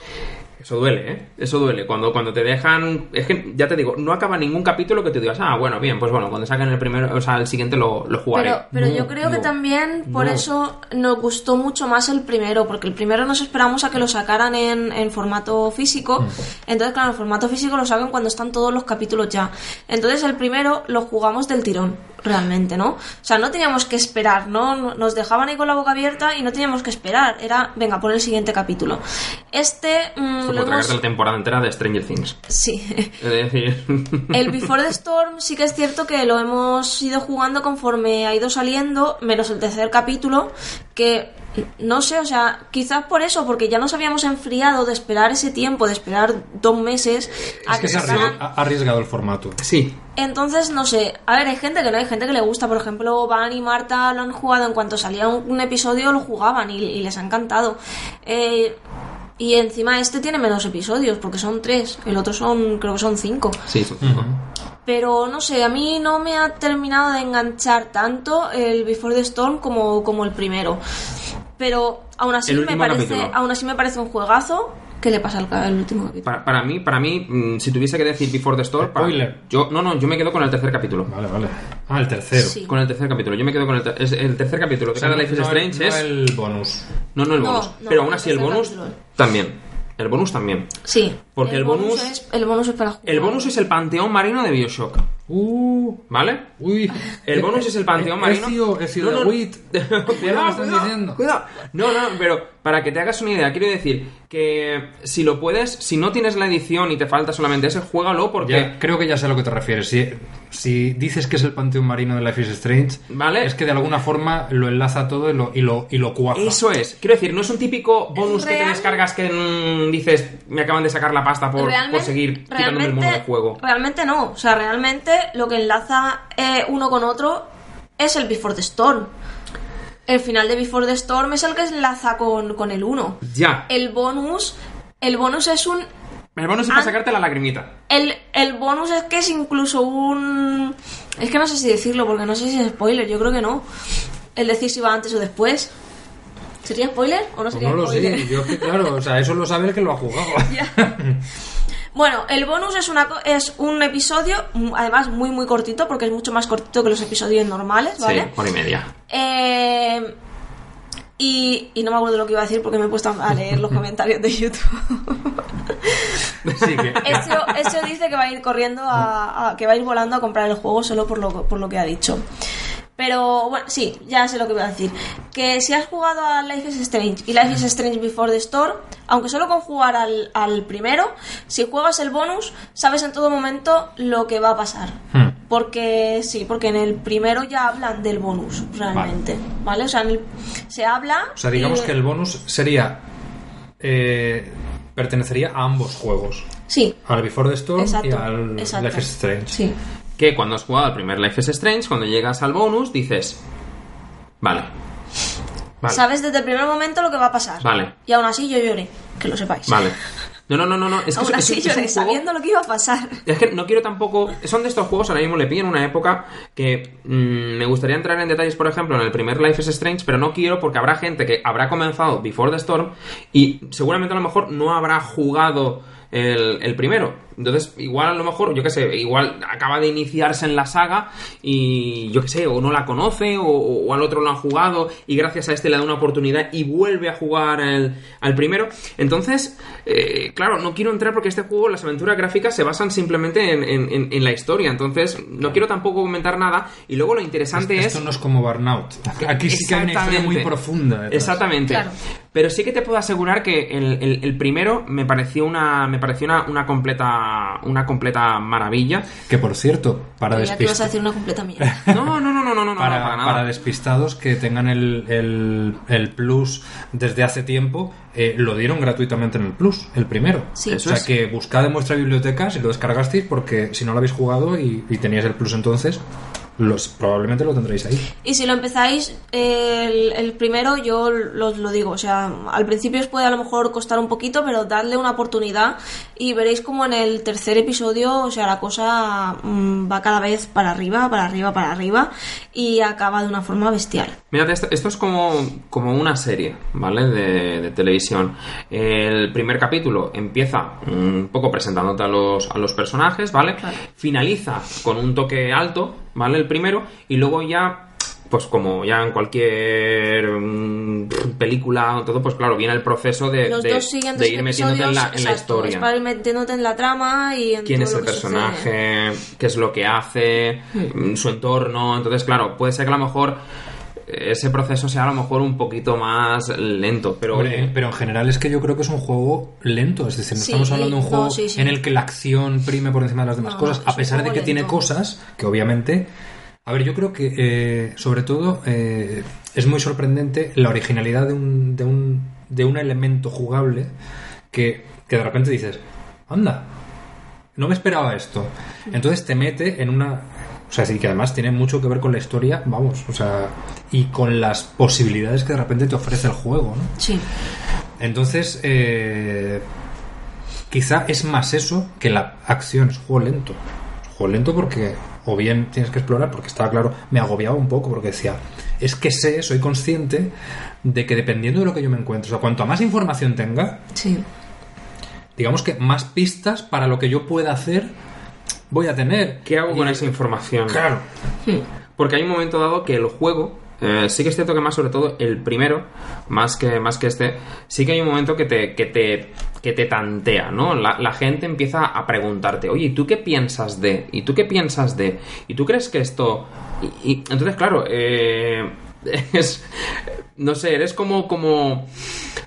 Eso duele, ¿eh? Eso duele. Cuando, cuando te dejan... Es que, ya te digo, no acaba ningún capítulo que te digas, ah, bueno, bien, pues bueno, cuando saquen el primero, o sea, el siguiente lo, lo jugaré. Pero, pero No, yo creo que también por no. eso nos gustó mucho más el primero, porque el primero nos esperamos a que lo sacaran en, en formato físico. Mm. Entonces, claro, en formato físico lo sacan cuando están todos los capítulos ya. Entonces, el primero lo jugamos del tirón, realmente, ¿no? O sea, no teníamos que esperar, ¿no? Nos dejaban ahí con la boca abierta y no teníamos que esperar. Era, venga, pon el siguiente capítulo. Este mm, lo por tragarte la hemos... temporada entera de Stranger Things. Sí. Es decir... El Before the Storm sí que es cierto que lo hemos ido jugando conforme ha ido saliendo, menos el tercer capítulo, que no sé, o sea, quizás por eso, porque ya nos habíamos enfriado de esperar ese tiempo, de esperar dos meses a Es que se ha arriesgado el formato. sí. entonces, no sé, a ver, hay gente que no, hay gente que le gusta, por ejemplo, Van y Marta lo han jugado en cuanto salía un, un episodio, lo jugaban y, y les ha encantado. Eh, y encima este tiene menos episodios, porque son tres, el otro son, creo que son cinco. Sí, son cinco. Pero no sé, a mí no me ha terminado de enganchar tanto el Before the Storm como, como el primero. Pero aún así me parece, capítulo. aún así me parece un juegazo. ¿Qué le pasa al, al último capítulo? Para, para mí, para mí, mm, si tuviese que decir Before the Storm... para- Spoiler. yo, no, no, yo me quedo con el tercer capítulo. Vale, vale. Ah, el tercero. Sí. Con el tercer capítulo. Yo me quedo con el, ter- es- el tercer capítulo. O De sea, no- Life is Strange no es... el bonus. No, no el bonus. no, pero aún así el bonus capítulo. también. El bonus también. Sí. Porque el bonus- es, el bonus es para jugar. El bonus es el panteón marino de Bioshock. Uh, ¿Vale? uy. El bonus es el panteón marino. Ezio- Ezio No, de no, no. Wit. cuidado, cuidado, diciendo. cuidado. No, no, pero para que te hagas una idea, quiero decir que si lo puedes, si no tienes la edición y te falta solamente ese, juégalo porque. Ya, creo que ya sé a lo que te refieres. Si, si dices que es el panteón marino de Life is Strange, Vale. es que de alguna forma lo enlaza todo y lo, y lo, y lo cuaja. Eso es. Quiero decir, no es un típico bonus que te descargas que mm, dices, me acaban de sacar la pasta por, por seguir quitándome el mono del juego. Realmente no. O sea, realmente lo que enlaza eh, uno con otro es el Before the Storm. El final de Before the Storm es el que enlaza con, con el 1. Ya. El bonus. El bonus es un. El bonus es para sacarte la lagrimita. El, el bonus es que es incluso un. Es que no sé si decirlo, porque no sé si es spoiler, yo creo que no. El decir si va antes o después. ¿Sería spoiler o no Pues sería no lo spoiler? sé. Yo, es que, claro, o sea, eso lo sabe el que lo ha jugado. Bueno, el bonus es, una, es un episodio, además muy muy cortito, porque es mucho más cortito que los episodios normales, ¿vale? Sí, hora y media. Eh, y, y no me acuerdo lo que iba a decir porque me he puesto a leer los comentarios de YouTube. Sí, que, Ezio, Ezio dice que va a ir corriendo a, a- que va a ir volando a comprar el juego solo por lo, por lo que ha dicho. Pero bueno, sí, ya sé lo que voy a decir. Que si has jugado a Life is Strange y Life is Strange Before the Storm, aunque solo con jugar al, al primero, si juegas el bonus, sabes en todo momento lo que va a pasar. Hmm. Porque sí, porque en el primero ya hablan del bonus, realmente. ¿Vale? O sea, en el- se habla. o sea, digamos y- que el bonus sería. eh, pertenecería a ambos juegos. Sí, Al Before the Storm exacto. y al exacto. Life is Strange. Sí. Que cuando has jugado al primer Life is Strange, cuando llegas al bonus, dices. Vale. Vale. Sabes desde el primer momento lo que va a pasar. Vale. Y aún así yo lloré, que lo sepáis. Vale. No, no, no, no, no. Es que aún así es, lloré, juego- sabiendo lo que iba a pasar. Es que no quiero tampoco. Son de estos juegos, ahora mismo le pillo en una época que mm, me gustaría entrar en detalles, por ejemplo, en el primer Life is Strange, pero no quiero porque habrá gente que habrá comenzado Before the Storm y seguramente a lo mejor no habrá jugado el, el primero. Entonces, igual a lo mejor, yo qué sé, igual acaba de iniciarse en la saga y yo qué sé, o no la conoce, o, o al otro lo han jugado y gracias a este le da una oportunidad y vuelve a jugar el- al primero. Entonces, eh, claro, no quiero entrar porque este juego, las aventuras gráficas se basan simplemente en, en- en- en la historia. Entonces, no quiero tampoco comentar nada. Y luego lo interesante es. Esto no es como Burnout. Aquí sí que hay una historia muy Exactamente. profunda. detrás. Exactamente. Claro. Pero sí que te puedo asegurar que el, el- el primero me pareció una me pareció una, una completa una completa maravilla. Que por cierto, para ibas a decir una completa mierda. No, no, no, no, no, no, no, para, para, nada. para despistados que tengan el, el- el Plus desde hace tiempo, eh, lo dieron gratuitamente en el Plus, el primero. Sí. o sea es. que buscad en vuestra biblioteca si lo descargasteis, porque si no lo habéis jugado y, y teníais el Plus entonces, los, probablemente lo tendréis ahí. Y si lo empezáis, el, primero yo lo, lo digo, o sea, al principio os puede a lo mejor costar un poquito, pero dadle una oportunidad y veréis como en el tercer episodio, o sea, la cosa mm, va cada vez para arriba, para arriba, para arriba y acaba de una forma bestial. Mira, esto, esto es como, como una serie, ¿vale? De, de televisión. El primer capítulo empieza un poco presentándote a los, a los personajes, ¿vale? Claro. Finaliza con un toque alto, ¿vale? El primero, y luego ya. Pues como ya en cualquier mm, película o todo, pues claro, viene el proceso de, Los de- dos de ir metiéndote en la, en la historia es para ir metiéndote en la trama y en quién todo es lo el que sucede. personaje, qué es lo que hace, mm, su entorno. Entonces, claro, puede ser que a lo mejor eh, ese proceso sea a lo mejor un poquito más lento, pero Hombre, pero en general es que yo creo que es un juego lento. Es decir, no Sí, estamos hablando de un no, juego sí, sí. en el que la acción prime por encima de las demás No, cosas, a pesar de que tiene lento. cosas que obviamente... A ver, yo creo que eh, sobre todo eh, es muy sorprendente la originalidad de un, de un, de un elemento jugable que, que de repente dices, anda, no me esperaba esto. Entonces te mete en una... O sea, sí que además tiene mucho que ver con la historia, vamos, o sea, y con las posibilidades que de repente te ofrece el juego, ¿no? Sí. Entonces, eh, quizá es más eso que la acción, es un juego lento. Es juego lento porque, o bien tienes que explorar, porque estaba claro, me agobiaba un poco porque decía, es que sé, soy consciente de que dependiendo de lo que yo me encuentre, o sea, cuanto más información tenga, Sí. digamos que más pistas para lo que yo pueda hacer voy a tener. ¿qué hago con esa información? Claro. Porque hay un momento dado que el juego, eh, sí que es cierto que más sobre todo el primero, más que, más que este, sí que hay un momento que te, que te, que te tantea, ¿no? La, gente empieza a preguntarte, oye, ¿y tú qué piensas de? ¿Y tú qué piensas de? ¿Y tú crees que esto...? Y, y- entonces, claro, eh, es... No sé, eres como... como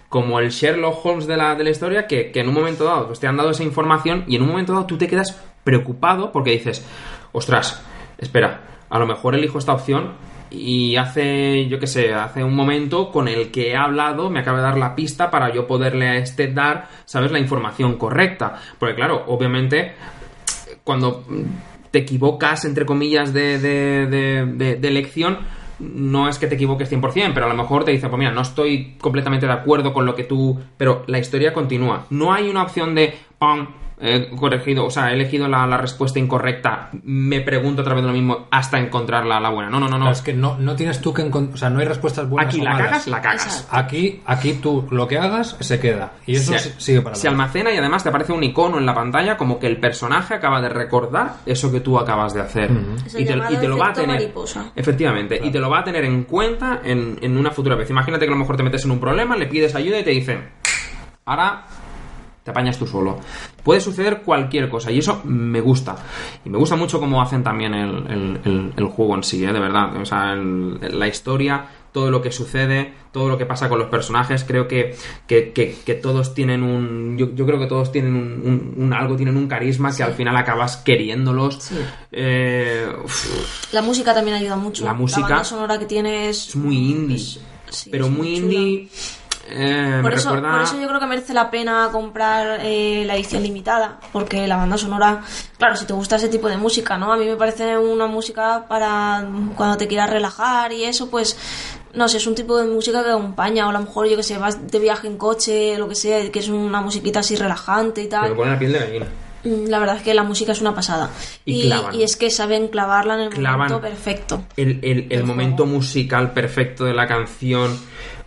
como el Sherlock Holmes de la, de la historia, que, que en un momento dado pues, te han dado esa información y en un momento dado tú te quedas preocupado porque dices, ostras, espera, a lo mejor elijo esta opción y hace, yo qué sé, hace un momento con el que he hablado me acaba de dar la pista para yo poderle a este dar, ¿sabes?, la información correcta. Porque claro, obviamente, cuando te equivocas, entre comillas, de, de, de, de- elección, no es que te equivoques 100%, pero a lo mejor te dice, pues mira, no estoy completamente de acuerdo con lo que tú... Pero la historia continúa. No hay una opción de, ¡pam! He corregido, o sea, he elegido la, la respuesta incorrecta, me pregunto otra vez lo mismo hasta encontrar la, la buena. No, no, no, no. Es que no, no tienes tú que encontrar, o sea, no hay respuestas buenas Aquí o la malas. cagas, la cagas. Exacto. Aquí, aquí tú lo que hagas se queda. Y eso se, si- sigue para se almacena y además te aparece un icono en la pantalla como que el personaje acaba de recordar eso que tú acabas de hacer. Y, te, llamado y te lo va a tener. mariposa. Efectivamente, y te lo va a tener en cuenta en, en una futura vez. Imagínate que a lo mejor te metes en un problema, le pides ayuda y te dicen, ahora te apañas tú solo. Puede suceder cualquier cosa y eso me gusta. Y me gusta mucho cómo hacen también el, el- el- el juego en sí, ¿eh? de verdad. O sea, la historia, todo lo que sucede, todo lo que pasa con los personajes, creo que, que, que- que todos tienen un... Yo, yo creo que todos tienen un, un- un algo, tienen un carisma que al final acabas queriéndolos. Sí. Eh, La música también ayuda mucho. La música- banda sonora que tiene es... es muy indie. sí, pero muy chula. Eh, Por me eso, recuerda... por eso yo creo que merece la pena comprar eh, la edición limitada, porque la banda sonora, claro, si te gusta ese tipo de música, ¿no? A mí me parece una música para cuando te quieras relajar y eso, pues, no sé, es un tipo de música que acompaña, o a lo mejor, yo que sé, vas de viaje en coche, lo que sea, que es una musiquita así relajante y me tal. pone la piel de gallina. Mm, La verdad es que la música es una pasada. Y y es que saben clavarla en el Clavan. momento perfecto. el, el- el momento musical perfecto de la canción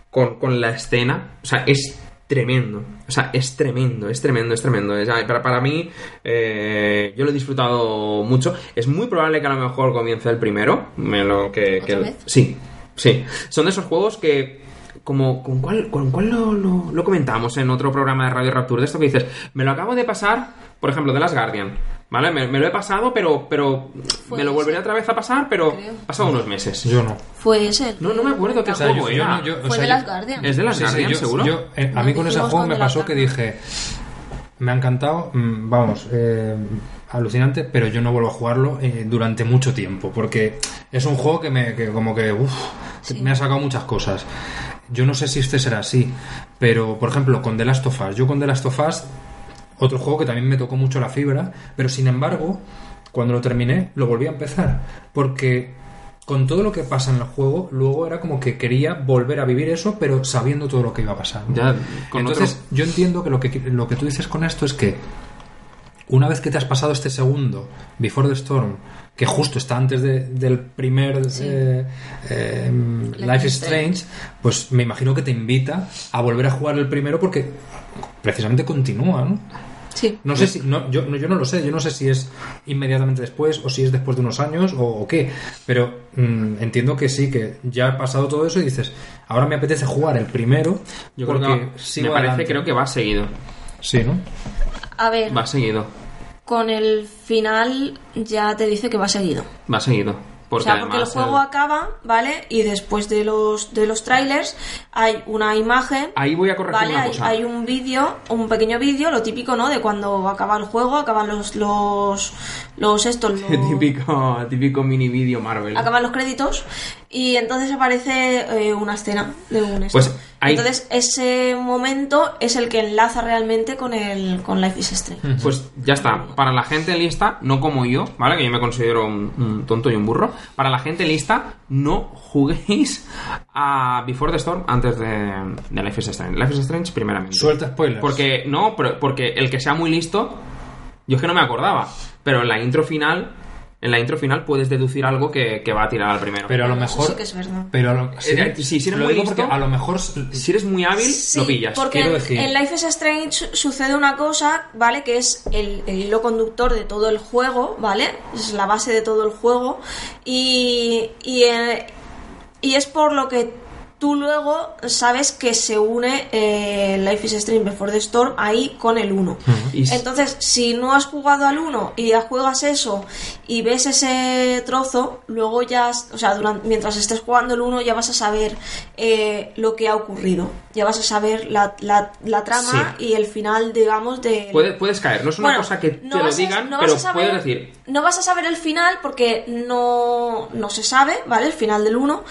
con, con la escena. O sea, es tremendo. O sea, es tremendo, es tremendo, es tremendo. O sea, para, para mí, eh, yo lo he disfrutado mucho. Es muy probable que a lo mejor comience el primero. Me lo que. Sí, sí. Son de esos juegos que. Como, ¿Con cuál, con cuál lo, lo, lo comentamos en otro programa de Radio Rapture? De esto que dices, me lo acabo de pasar, por ejemplo, de las Guardian. ¿Vale? Me, me lo he pasado, pero, pero me lo ese. volveré otra vez a pasar, pero Creo. ha pasado unos meses. Yo no. Fue ese. No, no me acuerdo qué O sea, juego yo- yo era. no- yo- o Fue sea, de las Guardian. ¿Es de las Sí, sí, Guardian, yo- seguro? yo, eh, a No, mí con ese juego me pasó que dije, me ha encantado, mm, vamos, eh, alucinante, pero yo no vuelvo a jugarlo eh, durante mucho tiempo, porque es un juego que me, que como que, Sí. me ha sacado muchas cosas. Yo no sé si este será así, pero por ejemplo con The Last of Us, yo con The Last of Us, otro juego que también me tocó mucho la fibra, pero sin embargo, cuando lo terminé, lo volví a empezar, porque con todo lo que pasa en el juego, luego era como que quería volver a vivir eso, pero sabiendo todo lo que iba a pasar. ¿no? Ya, con Entonces, otro- yo entiendo que lo, que lo que tú dices con esto es que una vez que te has pasado este segundo, Before the Storm, que justo está antes de- del primer eh, eh, Life is Strange, pues me imagino que te invita a volver a jugar el primero porque precisamente continúa, ¿no? Sí. No sé si, no, yo, no- yo no lo sé, yo no sé si es inmediatamente después o si es después de unos años o, o qué, pero mm, entiendo que sí, que ya ha pasado todo eso y dices, ahora me apetece jugar el primero Yo creo porque que me parece, adelante. creo que va seguido. Sí, ¿no? A ver, Va seguido. con el final ya te dice que va seguido. Va seguido. Porque o sea, porque el juego el- acaba, ¿vale? Y después de los de los trailers hay una imagen. Ahí voy a corregir ¿vale? una hay, cosa. hay un vídeo, un pequeño vídeo, lo típico, ¿no? De cuando acaba el juego, acaban los los los estos, los, típico, típico mini vídeo Marvel. acaban los créditos y entonces aparece eh, una escena de un esto. Pues ahí- Entonces ese momento es el que enlaza realmente con el con Life is Strange. Pues ya está. Para la gente lista, no como yo, ¿vale? Que yo me considero un, un tonto y un burro. Para la gente lista, no juguéis a Before the Storm antes de, de Life is Strange. Life is Strange primeramente. Suelta spoilers. Porque, no, pero- porque el que sea muy listo, yo es que no me acordaba. Pero en la intro final, en la intro final puedes deducir algo que, que va a tirar al primero. Pero a lo Eso mejor. sí que es verdad. Pero a lo, sí, Eh, sí, si eres lo muy digo listo- porque a lo mejor. si eres muy hábil, Sí, lo pillas. Porque quiero en, decir. en Life is Strange sucede una cosa, ¿vale? Que es el, el hilo conductor de todo el juego, ¿vale? Es la base de todo el juego. Y, y, eh, y es por lo que tú luego sabes que se une eh, Life is Strange Before the Storm ahí con el 1. Y s- Entonces, si no has jugado al 1 y ya juegas eso y ves ese trozo, luego ya, o sea, durante, mientras estés jugando el 1 ya vas a saber eh, lo que ha ocurrido. Ya vas a saber la, la- la trama y el final, digamos, de... Puedes, puedes caer. No es una Bueno, cosa que no te lo a- digan, no pero saber- puedes decir. No vas a saber el final porque no, no se sabe, ¿vale? El final del 1,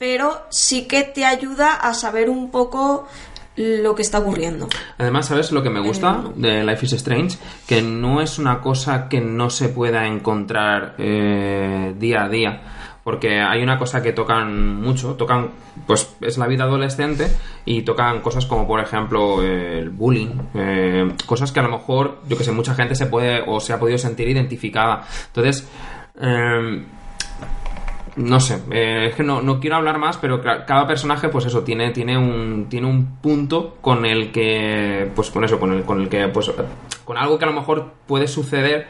pero sí que te ayuda a saber un poco lo que está ocurriendo. Además, ¿sabes lo que me gusta Eh, de Life is Strange? Que no es una cosa que no se pueda encontrar eh, día a día. Porque hay una cosa que tocan mucho, tocan, pues es la vida adolescente y tocan cosas como por ejemplo el bullying, eh, cosas que a lo mejor, yo que sé, mucha gente se puede o se ha podido sentir identificada. Entonces, eh, no sé, eh, es que no, no quiero hablar más, pero ca- cada personaje, pues eso, tiene, tiene un, tiene un punto con el que, pues con eso, con el, con el que, pues, con algo que a lo mejor puede suceder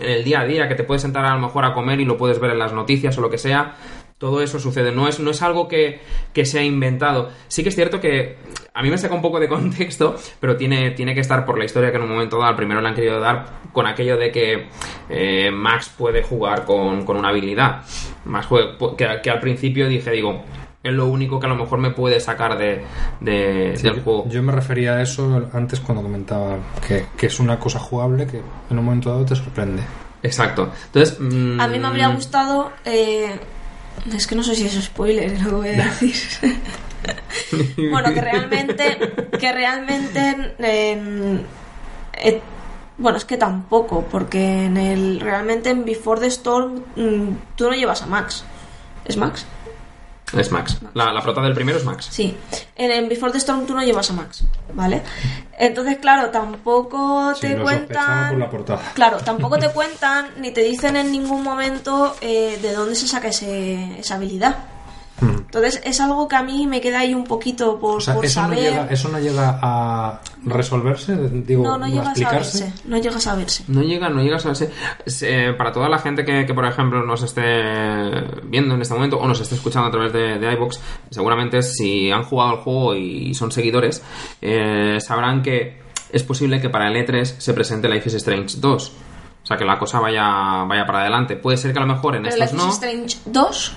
en el día a día, que te puedes sentar a lo mejor a comer y lo puedes ver en las noticias o lo que sea. Todo eso sucede, no es, no es algo que, que se ha inventado. Sí que es cierto que a mí me saca un poco de contexto, pero tiene, tiene que estar por la historia que en un momento dado al primero le han querido dar con aquello de que eh, Max puede jugar con, con una habilidad. Max puede- pu- que, que al principio dije, digo, es lo único que a lo mejor me puede sacar de, de- Sí, del yo, juego. yo me refería a eso antes cuando comentaba que, que es una cosa jugable que en un momento dado te sorprende. Exacto. Entonces, mm, A mí me habría gustado. eh, es que no sé si es spoiler lo que voy a decir. bueno, que realmente. Que realmente. en- eh, bueno, es que tampoco, porque en el. Realmente en Before the Storm. mm, tú no llevas a Max. ¿Es Max? Es Max. La, la prota del primero es Max. Sí. En, en Before the Storm tú no llevas a Max, ¿vale? Entonces, claro, tampoco Sí, te sospechaba cuentan. por la portada. Claro, tampoco te cuentan ni te dicen en ningún momento eh, de dónde se saca ese- esa habilidad. Entonces es algo que a mí me queda ahí un poquito por, O sea, por eso no, saber. llega, eso no llega a resolverse, digo, no, no llega a explicarse. saberse. No llega a saberse. No llega, no llega a saberse. Se- para toda la gente que, que, por ejemplo, nos esté viendo en este momento o nos esté escuchando a través de, de iVoox, seguramente si han jugado el juego y son seguidores, eh, sabrán que es posible que para el E3 se presente Life is Strange 2. O sea, que la cosa vaya, vaya para adelante. Puede ser que a lo mejor en Pero estos Life is no. Strange 2,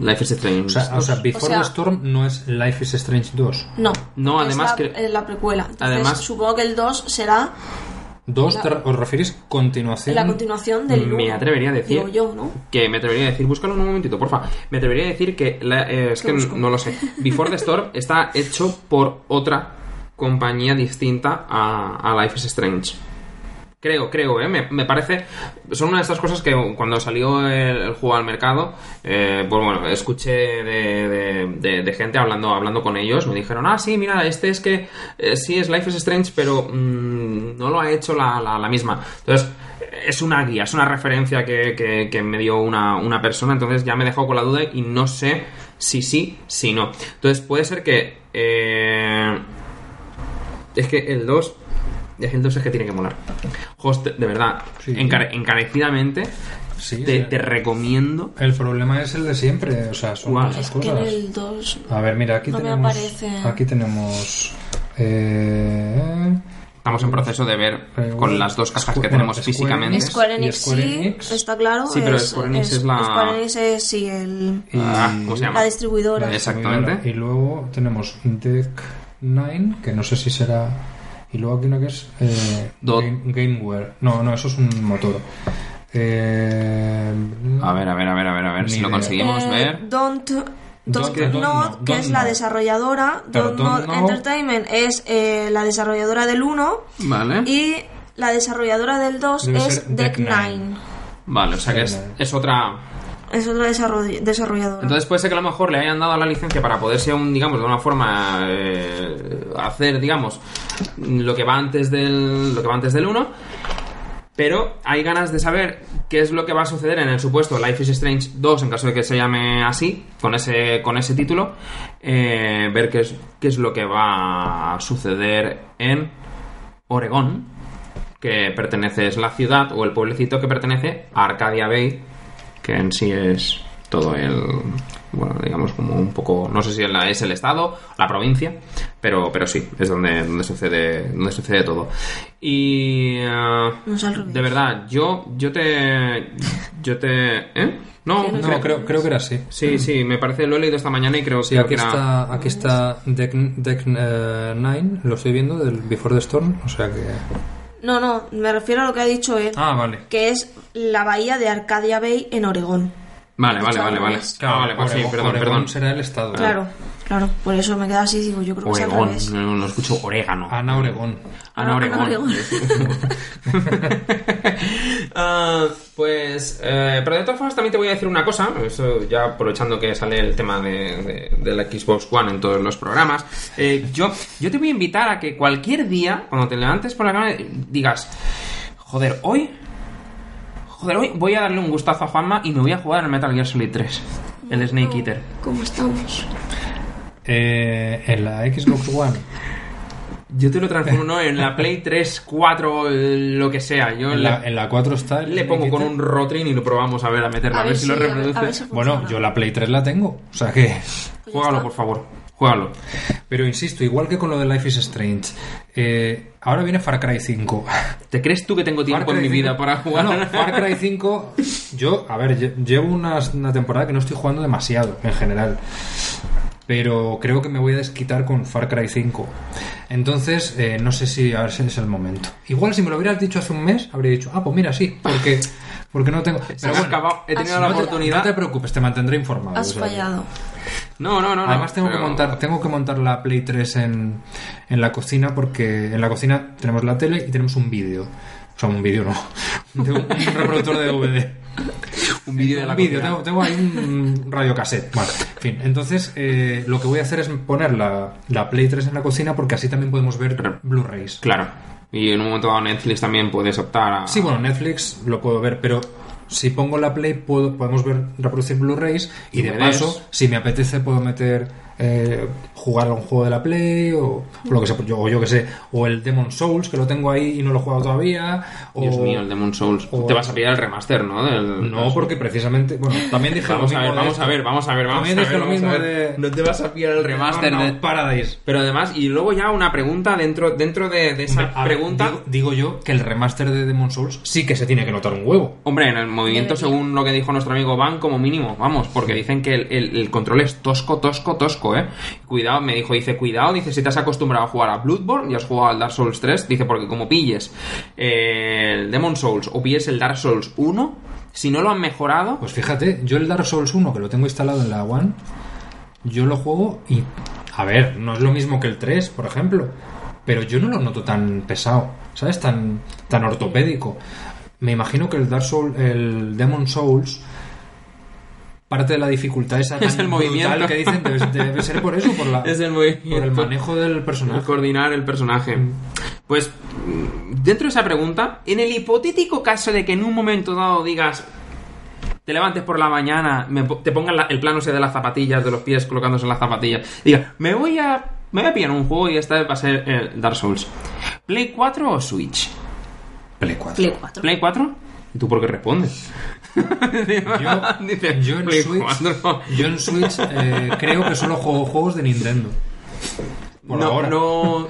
Life is Strange O sea, o sea, 2. Before O sea- the Storm no es Life is Strange 2. no. No, Es además la, que- es la precuela. Entonces, Además- supongo que el 2 será ¿Dos La- te- os referís continuación? la continuación del Me 1, atrevería a decir Digo yo, ¿no? que me atrevería a decir, búscalo un momentito, porfa. Me atrevería a decir que la- eh, es que busco? no lo sé. Before the Storm está hecho por otra compañía distinta a, a Life is Strange. Creo, creo, ¿eh? Me, me parece... Son una de estas cosas que cuando salió el, juego al mercado, eh, pues bueno, escuché de, de- gente hablando, hablando con ellos. Me dijeron, ah, sí, mira, este es que eh, sí es Life is Strange, pero mm, no lo ha hecho la, la- misma. Entonces, es una guía, es una referencia que, que- que me dio una, una persona, entonces ya me dejó con la duda y no sé si sí, si no. Entonces, puede ser que... eh, es que el 2. Es el 2 es que tiene que molar. Host, de verdad, Sí. encare- encarecidamente, Sí, te, sí. te recomiendo. El problema es el de siempre, o sea, son ¿Cuál? muchas Es que en cosas. el 2... A ver, mira, aquí No tenemos. Aquí tenemos. Eh, Estamos en proceso de ver con las dos cajas que tenemos Square físicamente. Enix. Square ¿Y Enix sí, está claro. Sí, pero Square Enix es la- Square Enix es, sí, el... y, Ah, ¿Cómo se llama? La distribuidora. la Exactamente. Y luego tenemos Deck 9, que no sé si será. Y luego aquí una que es. Eh. Game- Gameware. No, no, eso es un motor. Eh, A ver, a ver, a ver, a ver, a ver si lo conseguimos Eh, ver. Don't, Don't Don't Nod, Know, que Don't es la desarrolladora. Don't, Don't Nod Know- Entertainment es eh, la desarrolladora del 1 Vale. y la desarrolladora del 2 Debe es Deck Deck 9. Nine. Vale, o sea que es, es otra. Es otra desarroll- desarrolladora. Entonces puede ser que a lo mejor le hayan dado la licencia para poderse aún, digamos, de una forma eh, hacer, digamos, lo que va antes del lo que va antes del 1. Pero hay ganas de saber qué es lo que va a suceder en el supuesto Life is Strange 2, en caso de que se llame así, con ese, con ese título. eh, ver qué es, qué es lo que va a suceder en Oregón, que pertenece, es la ciudad o el pueblecito que pertenece a Arcadia Bay, que en sí es todo el. Bueno, digamos como un poco. No sé si la- es el estado, la provincia, pero, pero sí, es donde, donde, sucede, donde sucede todo. Y. eh, revés. de verdad, yo, yo te. Yo te. ¿Eh? No, no No, creo, creo que era así. Sí, sí, me parece, lo he leído esta mañana y creo, Sí, creo que era. está, aquí está Deck, Deck 9, lo estoy viendo, del Before the Storm, o sea que... No, no, me refiero a lo que ha dicho él, Ah, vale. que es la bahía de Arcadia Bay en Oregón. Vale, vale, vale, al vale. revés. Ah, vale, pues sí, perdón, Oregón perdón. será el estado. Claro, claro, por eso me queda así, digo, yo creo que es al Oregón, revés. no, no escucho orégano. Ana Oregón. Ana Oregón. Ana Oregón. Ah, pues, eh, pero de todas formas también te voy a decir una cosa, eso ya aprovechando que sale el tema de, de- de la Xbox One en todos los programas, eh, yo, yo te voy a invitar a que cualquier día, cuando te levantes por la cama, digas, joder, hoy, joder, hoy voy a darle un gustazo a Juanma y me voy a jugar al Metal Gear Solid 3, el Snake Eater. ¿Cómo estamos? Eh, en la Xbox One. Yo te lo transformo ¿no? en la Play 3, 4, eh, lo que sea. Yo En la, en la 4 está. el le pongo con un Rotring y lo probamos a ver, a meterlo, a, ver, si, lo a ver- reproduce. a ver si Eater. Bueno, yo la Play 3 la tengo, o sea que. Pues Juégalo, por favor. Juégalo. Pero insisto, igual que con lo de Life is Strange, eh, ahora viene Far Cry 5. ¿Te crees tú que tengo tiempo en mi vida 5 para jugar? No, no, Far Cry 5, yo, a ver, lle- llevo una, una temporada que no estoy jugando demasiado en general. Pero creo que me voy a desquitar con Far Cry 5. Entonces, eh, no sé si a ver si es el momento. Igual si me lo hubieras dicho hace un mes, habría dicho, ah, pues mira, sí, porque, porque no tengo. Ha acabado. He tenido la no te- oportunidad. no te preocupes, te mantendré informado. Has o sea que- fallado. No, no, no. Además tengo que pero- montar, tengo que montar la Play 3 en, en la cocina porque en la cocina tenemos la tele y tenemos un vídeo. O sea, un vídeo no. De un, un reproductor de DVD. Un vídeo de la cocina. tengo, tengo ahí un radiocassette. Vale, en fin. Entonces, eh, lo que voy a hacer es poner la, la Play 3 en la cocina porque así también podemos ver Blu-rays. Claro. Y en un momento dado Netflix también puedes optar a... Sí, bueno, Netflix lo puedo ver, pero si pongo la Play puedo, podemos ver reproducir Blu-rays y de paso, si me apetece puedo meter eh, jugar a un juego de la Play o, lo que sea, yo, o yo que sé, o el Demon Souls que lo tengo ahí y no lo he jugado todavía. O, Dios mío, el Demon Souls. o- Te vas a pillar el remaster, ¿no? Del- No, porque precisamente, bueno, también dije Vamos lo a mismo ver, vamos esto. a ver, vamos a ver, vamos También a ver. lo vamos a ver. de- No te vas a pillar el remaster No, no, de Paradise. Pero además, y luego ya una pregunta dentro, dentro de, de esa Hombre, a ver, pregunta. digo, digo yo que el remaster de Demon Souls sí que se tiene que notar un huevo. Hombre, en el movimiento, según lo que dijo nuestro amigo Van, como mínimo, vamos, porque dicen que el, el- el control es tosco, tosco, tosco, eh. Cuidado, me dijo, dice, cuidado, dice, si te has acostumbrado a jugar a Bloodborne y has jugado al Dark Souls 3, dice, porque como pilles eh, el Demon Souls o pilles el Dark Souls 1, si no lo han mejorado, Pues fíjate, yo el Dark Souls 1, que lo tengo instalado en la One, yo lo juego y. A ver, no es lo mismo que el 3, por ejemplo. Pero yo no lo noto tan pesado, ¿sabes? Tan, tan ortopédico. Me imagino que el Dark Souls, el Demon Souls, parte de la dificultad esa tan Es el movimiento. que dicen debe, debe ser por eso, por, la, es el movimiento. por el manejo del el personaje. coordinar el personaje. Pues, mm, dentro de esa pregunta, en el hipotético caso de que en un momento dado digas, te levantes por la mañana, me te pongan la- el plano ese de las zapatillas, de los pies colocándose en las zapatillas, diga, me voy a, me voy a pillar un juego y esta vez va a ser el Dark Souls. ¿Play 4 o Switch? Play 4. Play 4. ¿Play 4? ¿Y tú por qué respondes? Yo, en Switch, 4. yo en Switch eh, creo que solo juego juegos de Nintendo. Por no, ahora. no...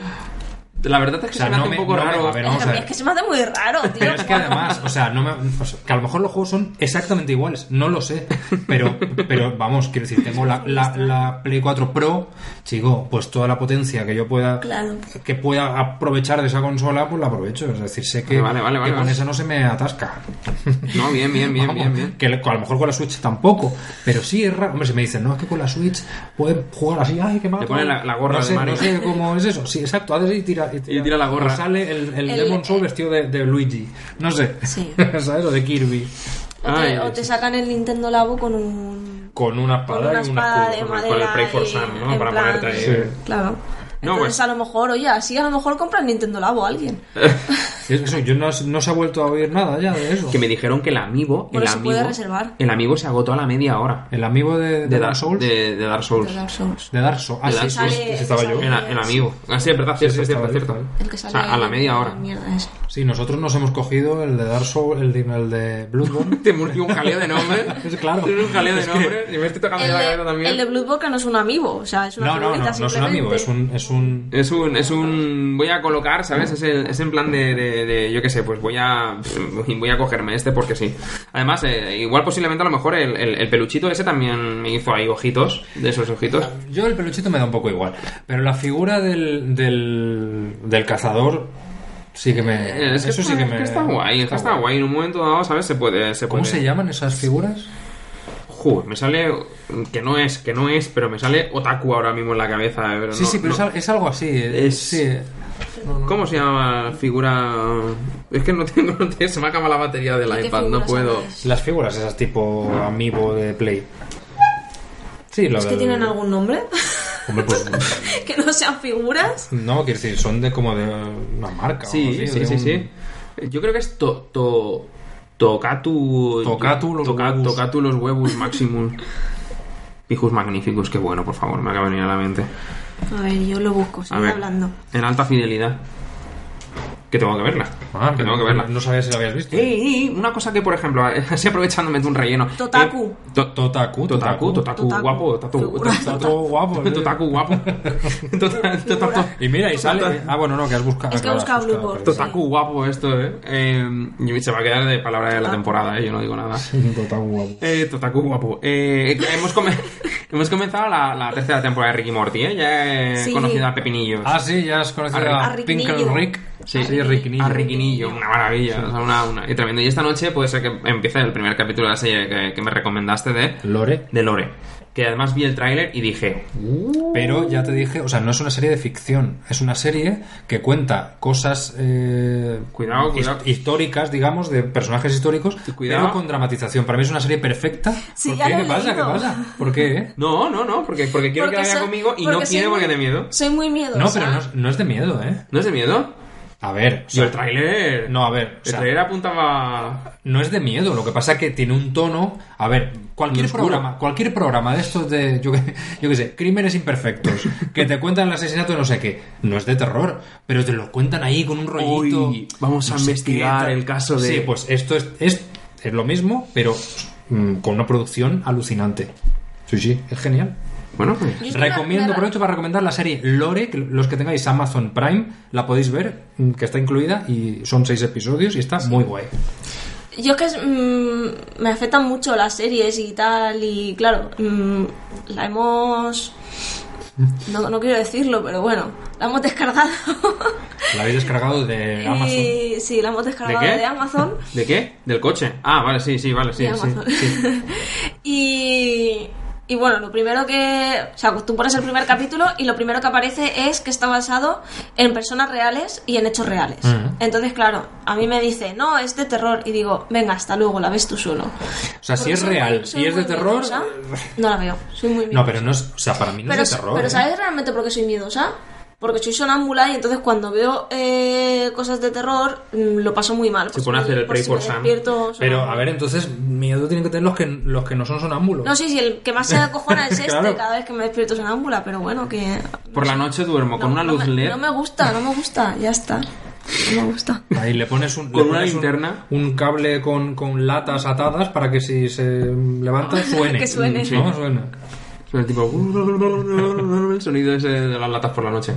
La verdad es que O sea, se me no hace me- un poco no me- raro. a ver, vamos a ver. Es que se me hace muy raro, tío. Pero es que además, o sea, no me, o sea, que a lo mejor los juegos son exactamente iguales, no lo sé. Pero, pero vamos, quiero decir, tengo la, la, la Play 4 Pro, chico, pues toda la potencia que yo pueda Claro. que pueda aprovechar de esa consola, pues la aprovecho. Es decir, sé que, Vale, vale, vale, que con esa no se me atasca. No, bien, bien, bien, Vamos, bien, bien. Que a lo mejor con la Switch tampoco. Pero sí es raro. Hombre, si me dicen, no, es que con la Switch puedes jugar así, ay, qué mal. Le ponen la- la gorra no de sé, Mario. No sé cómo es eso. Sí, exacto, haces y tira. Y tira la gorra. O sale el, el, El- Demon Soul vestido de, de Luigi. No sé. Sí. ¿Sabes? O de Kirby. O te, Ay, o te sacan el Nintendo Labo con un. Con una Con espada una y un espada de con el- madera. con el Pray for y Sun, ¿no? Para plan- ponerte ahí. Sí. Claro. No, Entonces, pues- a lo mejor, oye, así a lo mejor compra el Nintendo Labo a alguien. Es eso, yo no, no se ha vuelto a oír nada ya de eso. Que me dijeron que el amiibo. Bueno, el se amiibo, puede reservar. El amiibo se agotó a la media hora. El amigo de, De, Demon Dark, Souls. de, de Dark Souls. De Dark Souls. De Dark Souls. Ah, De sí, Dark sí, Sale- sí, estaba yo. El, el amigo. Ah, sí, es verdad, cierto, sí, cierto, cierto. yo. El que O sale. sea, a la media hora. Mierda ese. Sí, nosotros nos hemos cogido el de Dark Souls, el de, el de Bloodborne. Te murió un jaleo de nombre. Es claro. Tienes un jaleo de nombre. Y me estoy tocando El la de, cabeza también. el de Bloodborne no es un amigo, o sea, es una No, no, no, no es un amigo, es un, un... Es un, es un. Voy a colocar, ¿sabes? Es, el- es en plan de, de, de- Yo qué sé, pues voy a. Voy a cogerme este porque sí. Además, eh, igual posiblemente a lo mejor el, el- el peluchito ese también me hizo ahí ojitos. De esos ojitos. Yo el peluchito me da un poco igual, pero la figura del, del, del cazador sí que me... Eh, es eso está, sí que me... está guay, es que está guay. En un momento dado, ¿sabes? Se puede. Se ¿Cómo puede- se llaman esas figuras? Joder, me sale. Que no es, que no es, pero me sale Otaku ahora mismo en la cabeza. eh, Pero Sí, no- sí, pero no- es, al- es algo así. eh, Es- Sí. ¿Cómo se llama la figura? Es que no tengo, no tengo- se me acaba la batería del ¿Qué iPad, no puedo. Las figuras esas tipo amiibo de Play. Sí, lo ¿Es que tienen algún nombre? Hombre, pues... que no sean figuras. No, quiero decir, son de como de una marca. o Sí, algo así, sí, sí, un- sí. Yo creo que es to, to, Tokatu. Tokatu los Toka- huevos. Tokatu los huevos Maximus. Pijus Magnificus, qué bueno, por favor, me acaba de venir a la mente. A ver, yo lo busco, sigue hablando. en alta fidelidad. Que tengo que verla. Ah, que tengo que verla. No sabía si lo habías visto. Eh, eh, una cosa que, por ejemplo, así aprovechándome de un relleno. Totaku. Eh, to- Totaku, Totaku, Totaku, Totaku. guapo, Totaku, guapo. ¿eh? Totaku guapo. Totaku. Y mira, y sale... Ah, bueno, no, que has buscado... Es que he buscado pero- Totaku guapo esto, eh. eh. Se va a quedar de palabra de la temporada, eh. Yo no digo nada. Totaku guapo. Eh, Totaku guapo. Eh, hemos, come- hemos comenzado la, la tercera temporada de Ricky Morty, ¿eh? Ya he Sí. conocido a Pepinillos. Ah, sí, ya has conocido A a, a Pinkle Ricknillo. Rick. Sí, sí Ricknillo. A Riquinillo, una maravilla. O sea, una, una- y tremendo. Y esta noche puede ser que empiece el primer capítulo de la serie que, que me recomendaste de, Lore. de Lore. Que además vi el tráiler y dije, Pero ya te dije, o sea, no es una serie de ficción, es una serie que cuenta cosas eh, Cuidado, cuidado. históricas, digamos, de personajes históricos, Cuidado. pero con dramatización. Para mí es una serie perfecta. Sí, ¿Por ya qué? lo ¿Qué pasa? ¿Qué pasa? ¿Por qué? eh? no, no, no, porque, porque quiero que la vea conmigo y no soy quiere porque muy- de miedo. Soy muy miedosa. No, pero no es, no es de miedo, ¿eh? ¿No es de miedo? A ver, o el tráiler... no, a ver, o El sea, tráiler apuntaba... no es de miedo, lo que pasa que tiene un tono, a ver, cualquier oscuro. programa, cualquier programa de estos de yo que yo qué sé, crímenes imperfectos, que te cuentan el asesinato de no sé qué, no es de terror, pero te lo cuentan ahí con un rollito. Uy, vamos a no investigar qué, el caso de- Sí, pues esto es es, es lo mismo, pero mm, con una producción alucinante. Sí, sí, es genial. Bueno, pues... Que Recomiendo, me- aprovecho para recomendar la serie Lore, que los que tengáis Amazon Prime la podéis ver, mm, que está incluida y son seis episodios y está muy guay. Yo que es, mm, me afectan mucho las series y tal, y claro, mm, la hemos... No, no quiero decirlo, pero bueno, la hemos descargado. La habéis descargado de Amazon. Y, sí, la hemos descargado de Amazon. ¿De qué? ¿Del coche? Ah, vale, sí, sí, vale, sí, de sí, sí. y, y bueno, lo primero que. O sea, tú pones el primer capítulo y lo primero que aparece es que está basado en personas reales y en hechos reales. Entonces, claro, a mí me dice, no, es de terror. Y digo, venga, hasta luego, la ves tú solo. O sea, si es real y es de terror. miedosa. No la veo, soy muy No, miedosa. pero no es. O sea, para mí no Pero, es de terror. pero ¿eh? ¿sabes realmente por qué soy miedosa? Porque soy sonámbula y entonces cuando veo eh, cosas de terror mm, lo paso muy mal. Se Pues pone a hacer el Pray si for me Sam. despierto Pero, a ver, entonces, miedo tienen que tener los que, los que no son sonámbulos. No, sí, sí, el que más se acojona es este Claro. cada vez que me despierto sonámbula, pero bueno, que... Por la noche duermo con no- una no luz me- LED. No me gusta, no me gusta, ya está. No me gusta. Ahí le pones un, le Con una pones un- linterna. Un, cable con, con latas atadas para que si se levanta suene. Que suene. Sí. ¿No? Suena. Suena tipo... El sonido ese de las latas por la noche.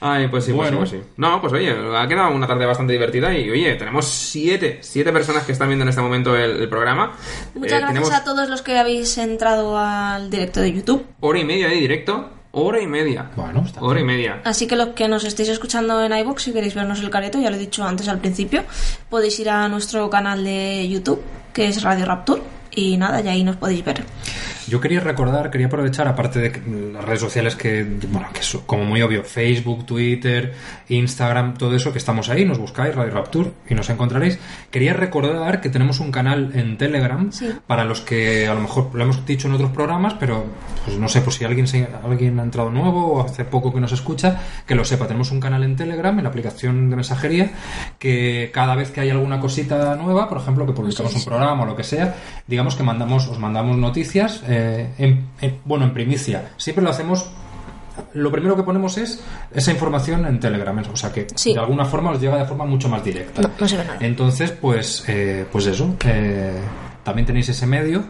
Ay, pues sí, pues Bueno. sí, pues sí. No, pues oye, ha quedado una tarde bastante divertida y oye, tenemos siete, siete personas que están viendo en este momento el, el programa. Muchas Eh, gracias tenemos a todos los que habéis entrado al directo de YouTube. hora y media de directo. Hora y media. Bueno, está Hora y media. Así que los que nos estéis escuchando en iVoox, si queréis vernos el careto, ya lo he dicho antes al principio, podéis ir a nuestro canal de YouTube, que es Radio Rapture, y nada, ya ahí nos podéis ver. Yo quería recordar, quería aprovechar, aparte de las redes sociales que, bueno, que son como muy obvio, Facebook, Twitter, Instagram, todo eso, que estamos ahí, nos buscáis, Radio Rapture, y nos encontraréis. Quería recordar que tenemos un canal en Telegram Sí. para los que a lo mejor lo hemos dicho en otros programas, pero pues no sé, pues si alguien, se- alguien ha entrado nuevo o hace poco que nos escucha, que lo sepa. Tenemos un canal en Telegram, en la aplicación de mensajería, que cada vez que hay alguna cosita nueva, por ejemplo, que publicamos un programa o lo que sea, digamos que mandamos, os mandamos noticias, eh, en- en- bueno, en primicia. Siempre lo hacemos. Lo primero que ponemos es esa información en Telegram, o sea que Sí. de alguna forma os llega de forma mucho más directa. No, no se ve nada. Entonces, pues, eh, pues eso. eh, también tenéis ese medio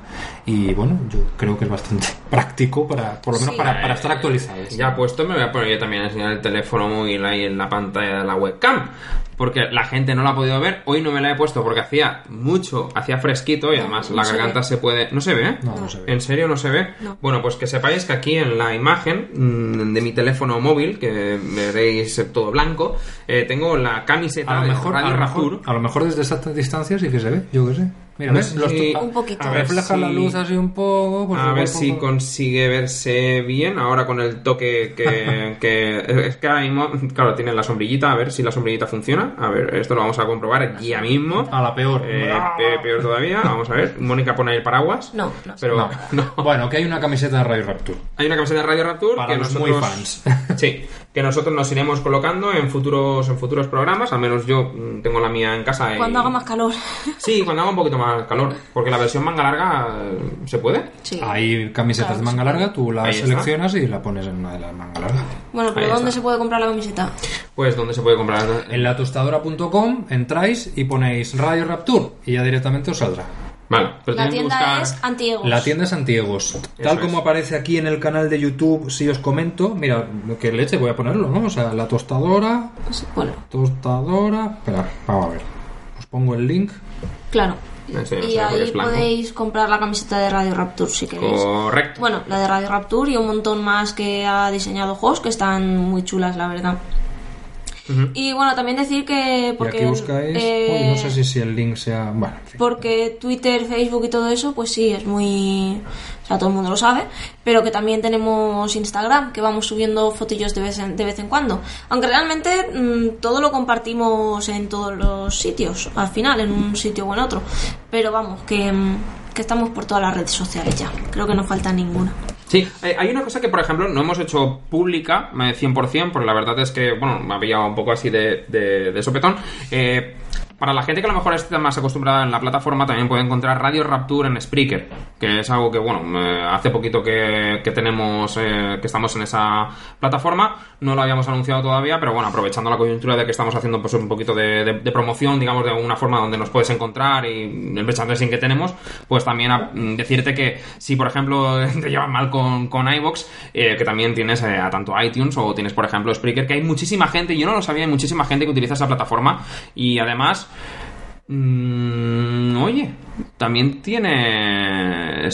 y bueno, yo creo que es bastante práctico para, por lo menos Sí. para, para estar actualizados. Ya puesto, me voy a poner yo también a enseñar el teléfono móvil ahí en la pantalla de la webcam. Porque la gente no la ha podido ver. Hoy no me la he puesto porque hacía mucho, hacía fresquito y además no la se garganta ve. se puede. ¿No se ve? No, no se ve. ¿En serio no se ve? No. Bueno, pues que sepáis que aquí en la imagen mm, de mi teléfono móvil, que veréis todo blanco, eh, tengo la camiseta A lo de mejor, a Radio lo Rapture. mejor, a lo mejor desde esta distancia sí que se ve, yo qué sé. Mira, si- Un poquito. A ver refleja si- la luz así un poco. pues a ver poco- si consigue verse bien ahora con el toque que, que- es que ahora mismo claro tiene la sombrillita a ver si la sombrillita funciona a ver esto lo vamos a comprobar ya mismo A la peor. Eh, pe- peor todavía vamos a ver Mónica pone el paraguas No, no. pero No. no. Bueno, que hay una camiseta de Radio Rapture. hay una camiseta de Radio Rapture Para que los nosotros muy fans. sí que nosotros nos iremos colocando en futuros en futuros programas al menos yo mm, tengo la mía en casa y- Cuando haga más calor. sí cuando haga un poquito más calor porque la versión manga larga eh, se puede Sí. Hay camisetas Claro, de manga larga, tú está. seleccionas y la pones en una de las manga largas. Bueno, pero Ahí ¿dónde está. se puede comprar la camiseta? pues dónde se puede comprar En la tostadora.com entráis y ponéis Radio Rapture y ya directamente os saldrá. vale pero La que tienda buscar es Antiegos. La tienda es Antiegos. Tal es. como aparece aquí en el canal de YouTube, si os comento, mira, que leche voy a ponerlo, ¿no? O sea, la tostadora, Bueno, tostadora. Espera, vamos a ver. Os pongo el link. claro. No y ahí podéis comprar la camiseta de Radio Rapture si queréis. Correcto. Bueno, la de Radio Rapture y un montón más que ha diseñado Host, que están muy chulas, la verdad. Y bueno, también decir que... Porque, y aquí buscáis. eh, Uy, no sé si, si el link sea. Bueno, en fin. Porque Twitter, Facebook y todo eso, pues sí, es muy... O sea, todo el mundo lo sabe. Pero que también tenemos Instagram, que vamos subiendo fotillos de vez en, de vez en cuando. Aunque realmente mm, todo lo compartimos en todos los sitios, al final, en un sitio o en otro. Pero vamos, que, mm, que estamos por todas las redes sociales ya. Creo que no falta ninguna. Sí, eh, hay una cosa que, por ejemplo, no hemos hecho pública eh, 100%, porque la verdad es que, bueno, me había un poco así de, de, de sopetón. Eh, para la gente que a lo mejor esté más acostumbrada en la plataforma, también puede encontrar Radio Rapture en Spreaker, que es algo que, bueno, hace poquito que, que tenemos, eh, que estamos en esa plataforma. No lo habíamos anunciado todavía, pero bueno, aprovechando la coyuntura de que estamos haciendo pues un poquito de, promoción, digamos, de alguna forma donde nos puedes encontrar y el merchandising que tenemos, pues también a- mm, decirte que si, por ejemplo, te llevas mal con, con iVox, eh, que también tienes eh, a tanto iTunes o tienes, por ejemplo, Spreaker, que hay muchísima gente, yo no lo sabía, hay muchísima gente que utiliza esa plataforma y además Mm, oye, también tiene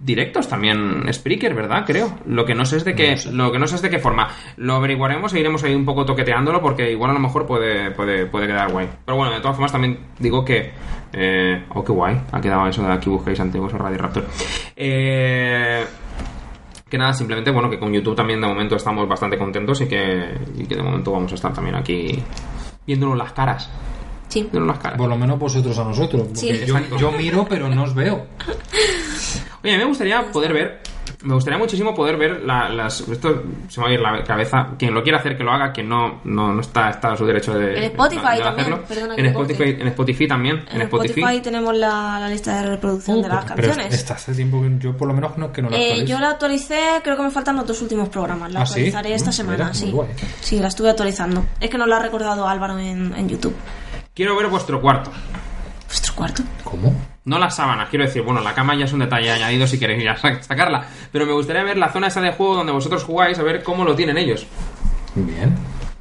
directos también Spreaker, ¿verdad? Creo. Lo que no sé es de qué, lo que no sé es de qué forma. Lo averiguaremos e iremos ahí un poco toqueteándolo porque igual a lo mejor puede, puede, puede quedar guay. Pero bueno, de todas formas también digo que eh, oh qué guay, ha quedado eso de aquí buscáis antiguos o Radio Raptor. Eh, que nada, simplemente bueno que con YouTube también de momento estamos bastante contentos y que, y que de momento vamos a estar también aquí viéndonos las caras. Sí. Viéndonos las caras. Por lo menos vosotros a nosotros. porque Sí. yo, yo miro, pero no os veo. Oye, a mí me gustaría poder ver. Me gustaría muchísimo poder ver la- las. Esto se me va a ir la cabeza. Quien lo quiera hacer, que lo haga. Quien no, no, no está, está a su derecho de. En Spotify de- de también, En Spotify, en Spotify también. En, En Spotify, tenemos la, la lista de reproducción Uh, de las pero- pero canciones. esta hace tiempo que yo por lo menos no, que no la Eh, actualizo. yo la actualicé, creo que me faltan los dos últimos programas. La ¿Ah, sí? actualizaré esta Mm, semana, sí. guay. Sí, la estuve actualizando. Es que nos la ha recordado Álvaro en, en YouTube. Quiero ver vuestro cuarto. ¿Vuestro cuarto? ¿Cómo? No las sábanas, quiero decir, bueno, la cama ya es un detalle añadido si queréis ya sa- sacarla. Pero me gustaría ver la zona esa de juego donde vosotros jugáis, a ver cómo lo tienen ellos. Bien.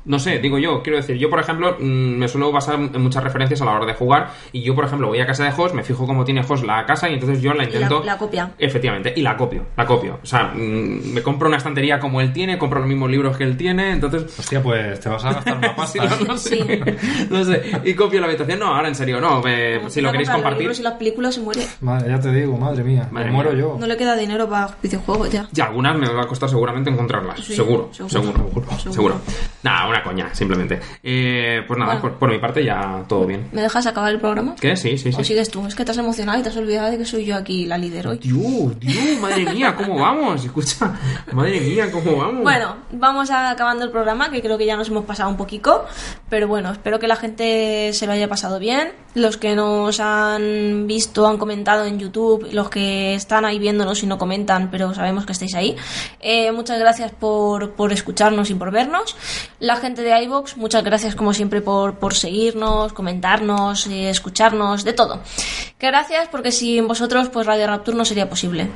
No sé, digo yo, quiero decir, yo por ejemplo mm, me suelo basar en muchas referencias a la hora de jugar y yo por ejemplo voy a casa de Jos, me fijo cómo tiene Jos la casa y entonces yo la Y la- intento... la copia. Efectivamente, y la copio, la copio. O sea, mm, me compro una estantería como él tiene, compro los mismos libros que él tiene, entonces... Hostia, pues te vas a gastar una Sí, pasta. no, no sé, no sé, y copio la habitación, no, ahora en serio, no, eh, si lo queréis comprar los compartir... libros y las películas se muere. Madre, ya te digo, madre mía. Madre me muero mía. yo. No le queda dinero para videojuegos ya. Y algunas me va a costar seguramente encontrarlas. Sí, seguro, seguro, seguro, seguro. seguro, Nada, una coña, simplemente. Eh, pues nada, Bueno. por, por mi parte ya todo bien. ¿Me dejas acabar el programa? ¿Qué? Sí, sí, ¿O sí. sigues tú? Es que te has emocionado y te has olvidado de que soy yo aquí la líder hoy. Dios, Dios, madre mía, ¿cómo vamos? Escucha, madre mía, ¿cómo vamos? Bueno, vamos a acabando el programa, que creo que ya nos hemos pasado un poquito, pero bueno, espero que la gente se lo haya pasado bien. Los que nos han visto, han comentado en YouTube, los que están ahí viéndonos y no comentan, pero sabemos que estáis ahí. Eh, muchas gracias por, por escucharnos y por vernos. La gente de iVox, muchas gracias como siempre por, por seguirnos, comentarnos, eh, escucharnos, de todo. Que gracias porque sin vosotros pues Radio Rapture no sería posible.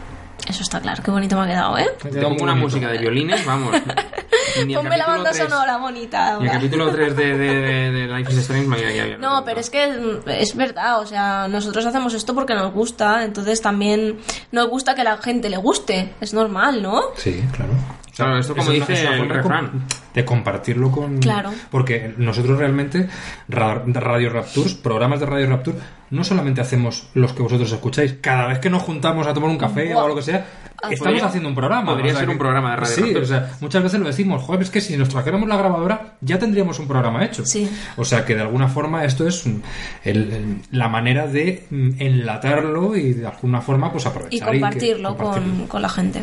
Eso está claro, qué bonito me ha quedado, ¿eh? Te pongo una música de violines, vamos. Ponme la banda tres- sonora bonita. Ni el capítulo 3 de, de, de, de Life is Strange me había- No, pero es que mm, es verdad, o sea, nosotros hacemos esto porque nos gusta, entonces también nos gusta que a la gente le guste, es normal, ¿no? Sí, claro. Claro, esto como es dice el refrán. De compartirlo con... Claro. Porque nosotros realmente, Ra- Radio Raptures, programas de Radio Rapture, no solamente hacemos los que vosotros escucháis. Cada vez que nos juntamos a tomar un café o lo que sea, Ah, estamos podría- haciendo un programa. podría ser un programa de Radio Sí, Rapture. o sea, muchas veces lo decimos, joder, es que si nos trajéramos la grabadora, ya tendríamos un programa hecho. Sí. O sea que de alguna forma esto es el- el- la manera de mm, enlatarlo y de alguna forma pues aprovechar. Y que- compartirlo, compartirlo. Con, con la gente.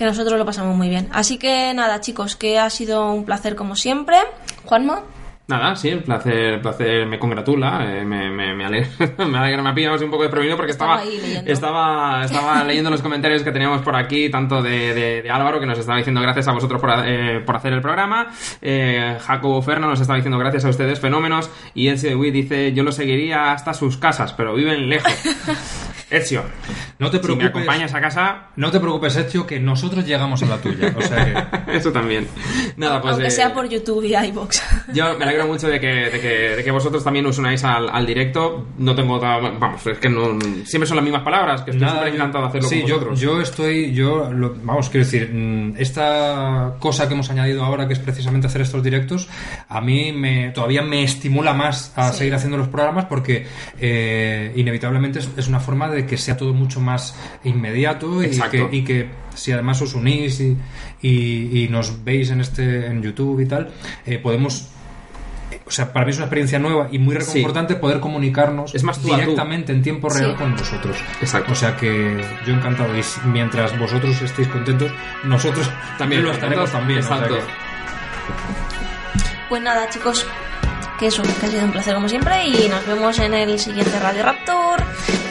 Que nosotros lo pasamos muy bien. Así que nada, chicos, que ha sido un placer como siempre. Juanma, Nada, sí, el placer, el placer me congratula, eh, me, me, me alegra, me alegra, me ha pillado así un poco desprevenido porque Estaba estaba, leyendo. estaba, estaba leyendo los comentarios que teníamos por aquí, tanto de, de, de Álvaro, que nos estaba diciendo gracias a vosotros por, eh, por hacer el programa, eh, Jacobo Ferno nos estaba diciendo gracias a ustedes, fenómenos, y Ezio de Wii dice, yo lo seguiría hasta sus casas, pero viven lejos. Ezio, No te si me preocupes. acompañas a casa, No te preocupes, Sergio, que nosotros llegamos a la tuya. O sea que. eso también. Nada, pues... aunque eh, sea por YouTube y iBox. Yo me alegro mucho de que, de que, de que vosotros también os unáis al, al directo. No tengo otra. Vamos, es que no, siempre son las mismas palabras, que estoy Nada, súper encantado de hacerlo sí, con yo, vosotros. yo estoy, yo, lo- vamos, quiero decir, mm, esta cosa que hemos añadido ahora, que es precisamente hacer estos directos, a mí me, todavía me estimula más a Sí. seguir haciendo los programas porque eh, inevitablemente es, es una forma de que sea todo mucho más inmediato y que, y que si además os unís y, y- y nos veis en este en YouTube y tal, eh, podemos o sea, para mí es una experiencia nueva y muy reconfortante poder comunicarnos Es más tú a tú. directamente en tiempo real Sí. con vosotros. Exacto. O sea que yo encantado. Y mientras vosotros estéis contentos, nosotros También lo estaremos también. o sea Exacto. que- Pues nada, chicos, que eso, que ha sido un placer como siempre y nos vemos en el siguiente Radio Raptor.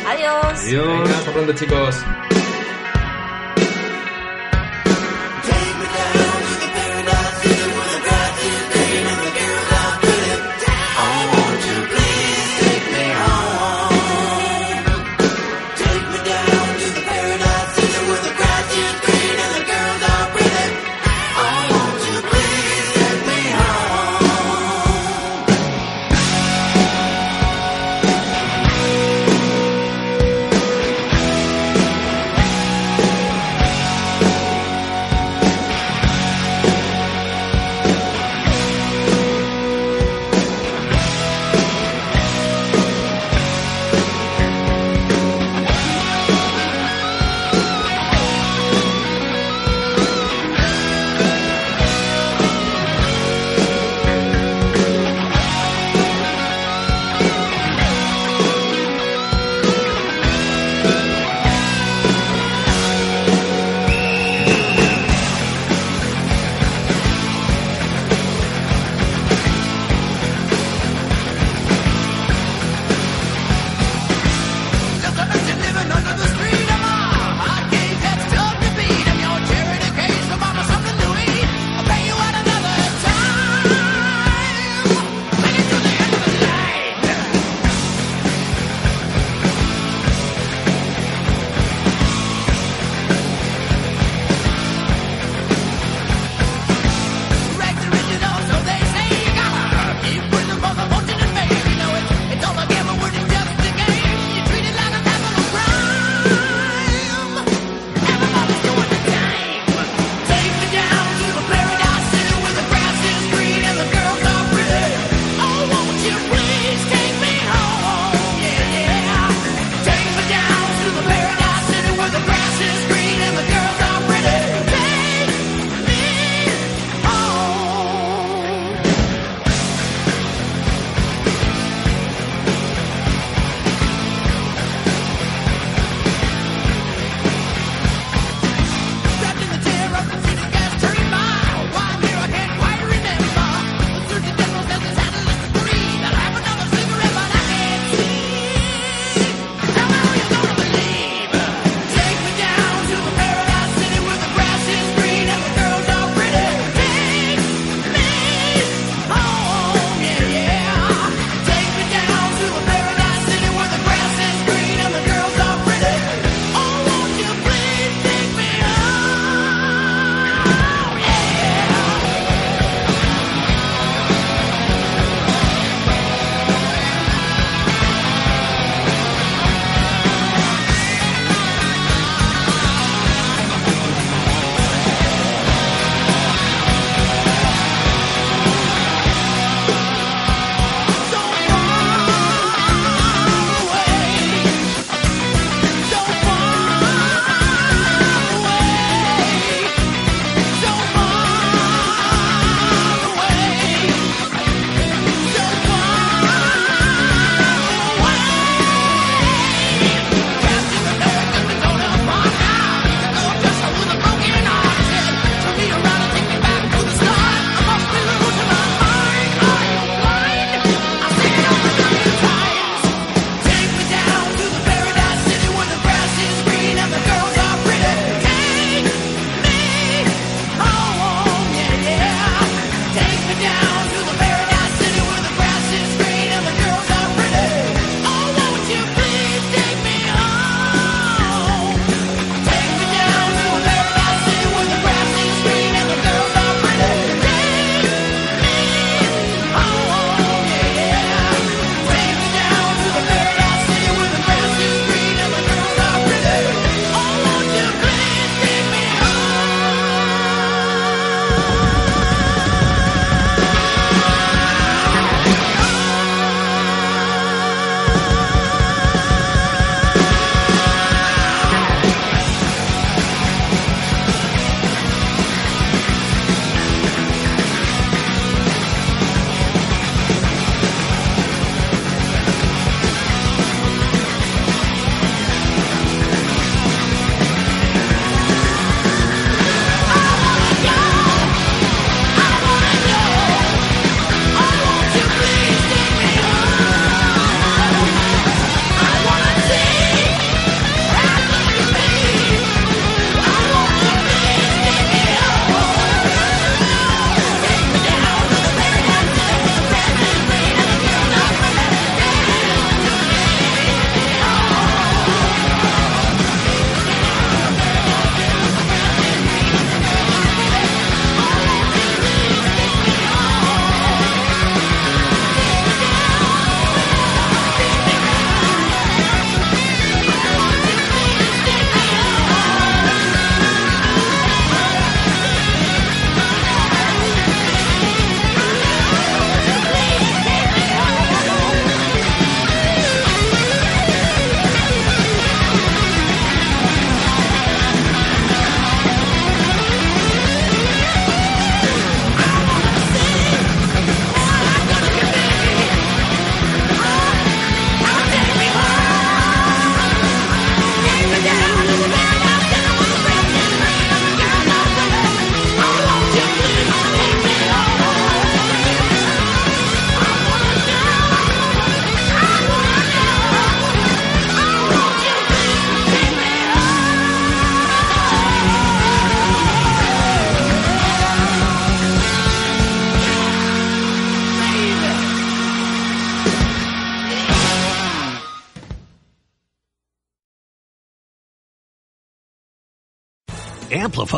Adiós. Adiós. Venga, hasta pronto, chicos.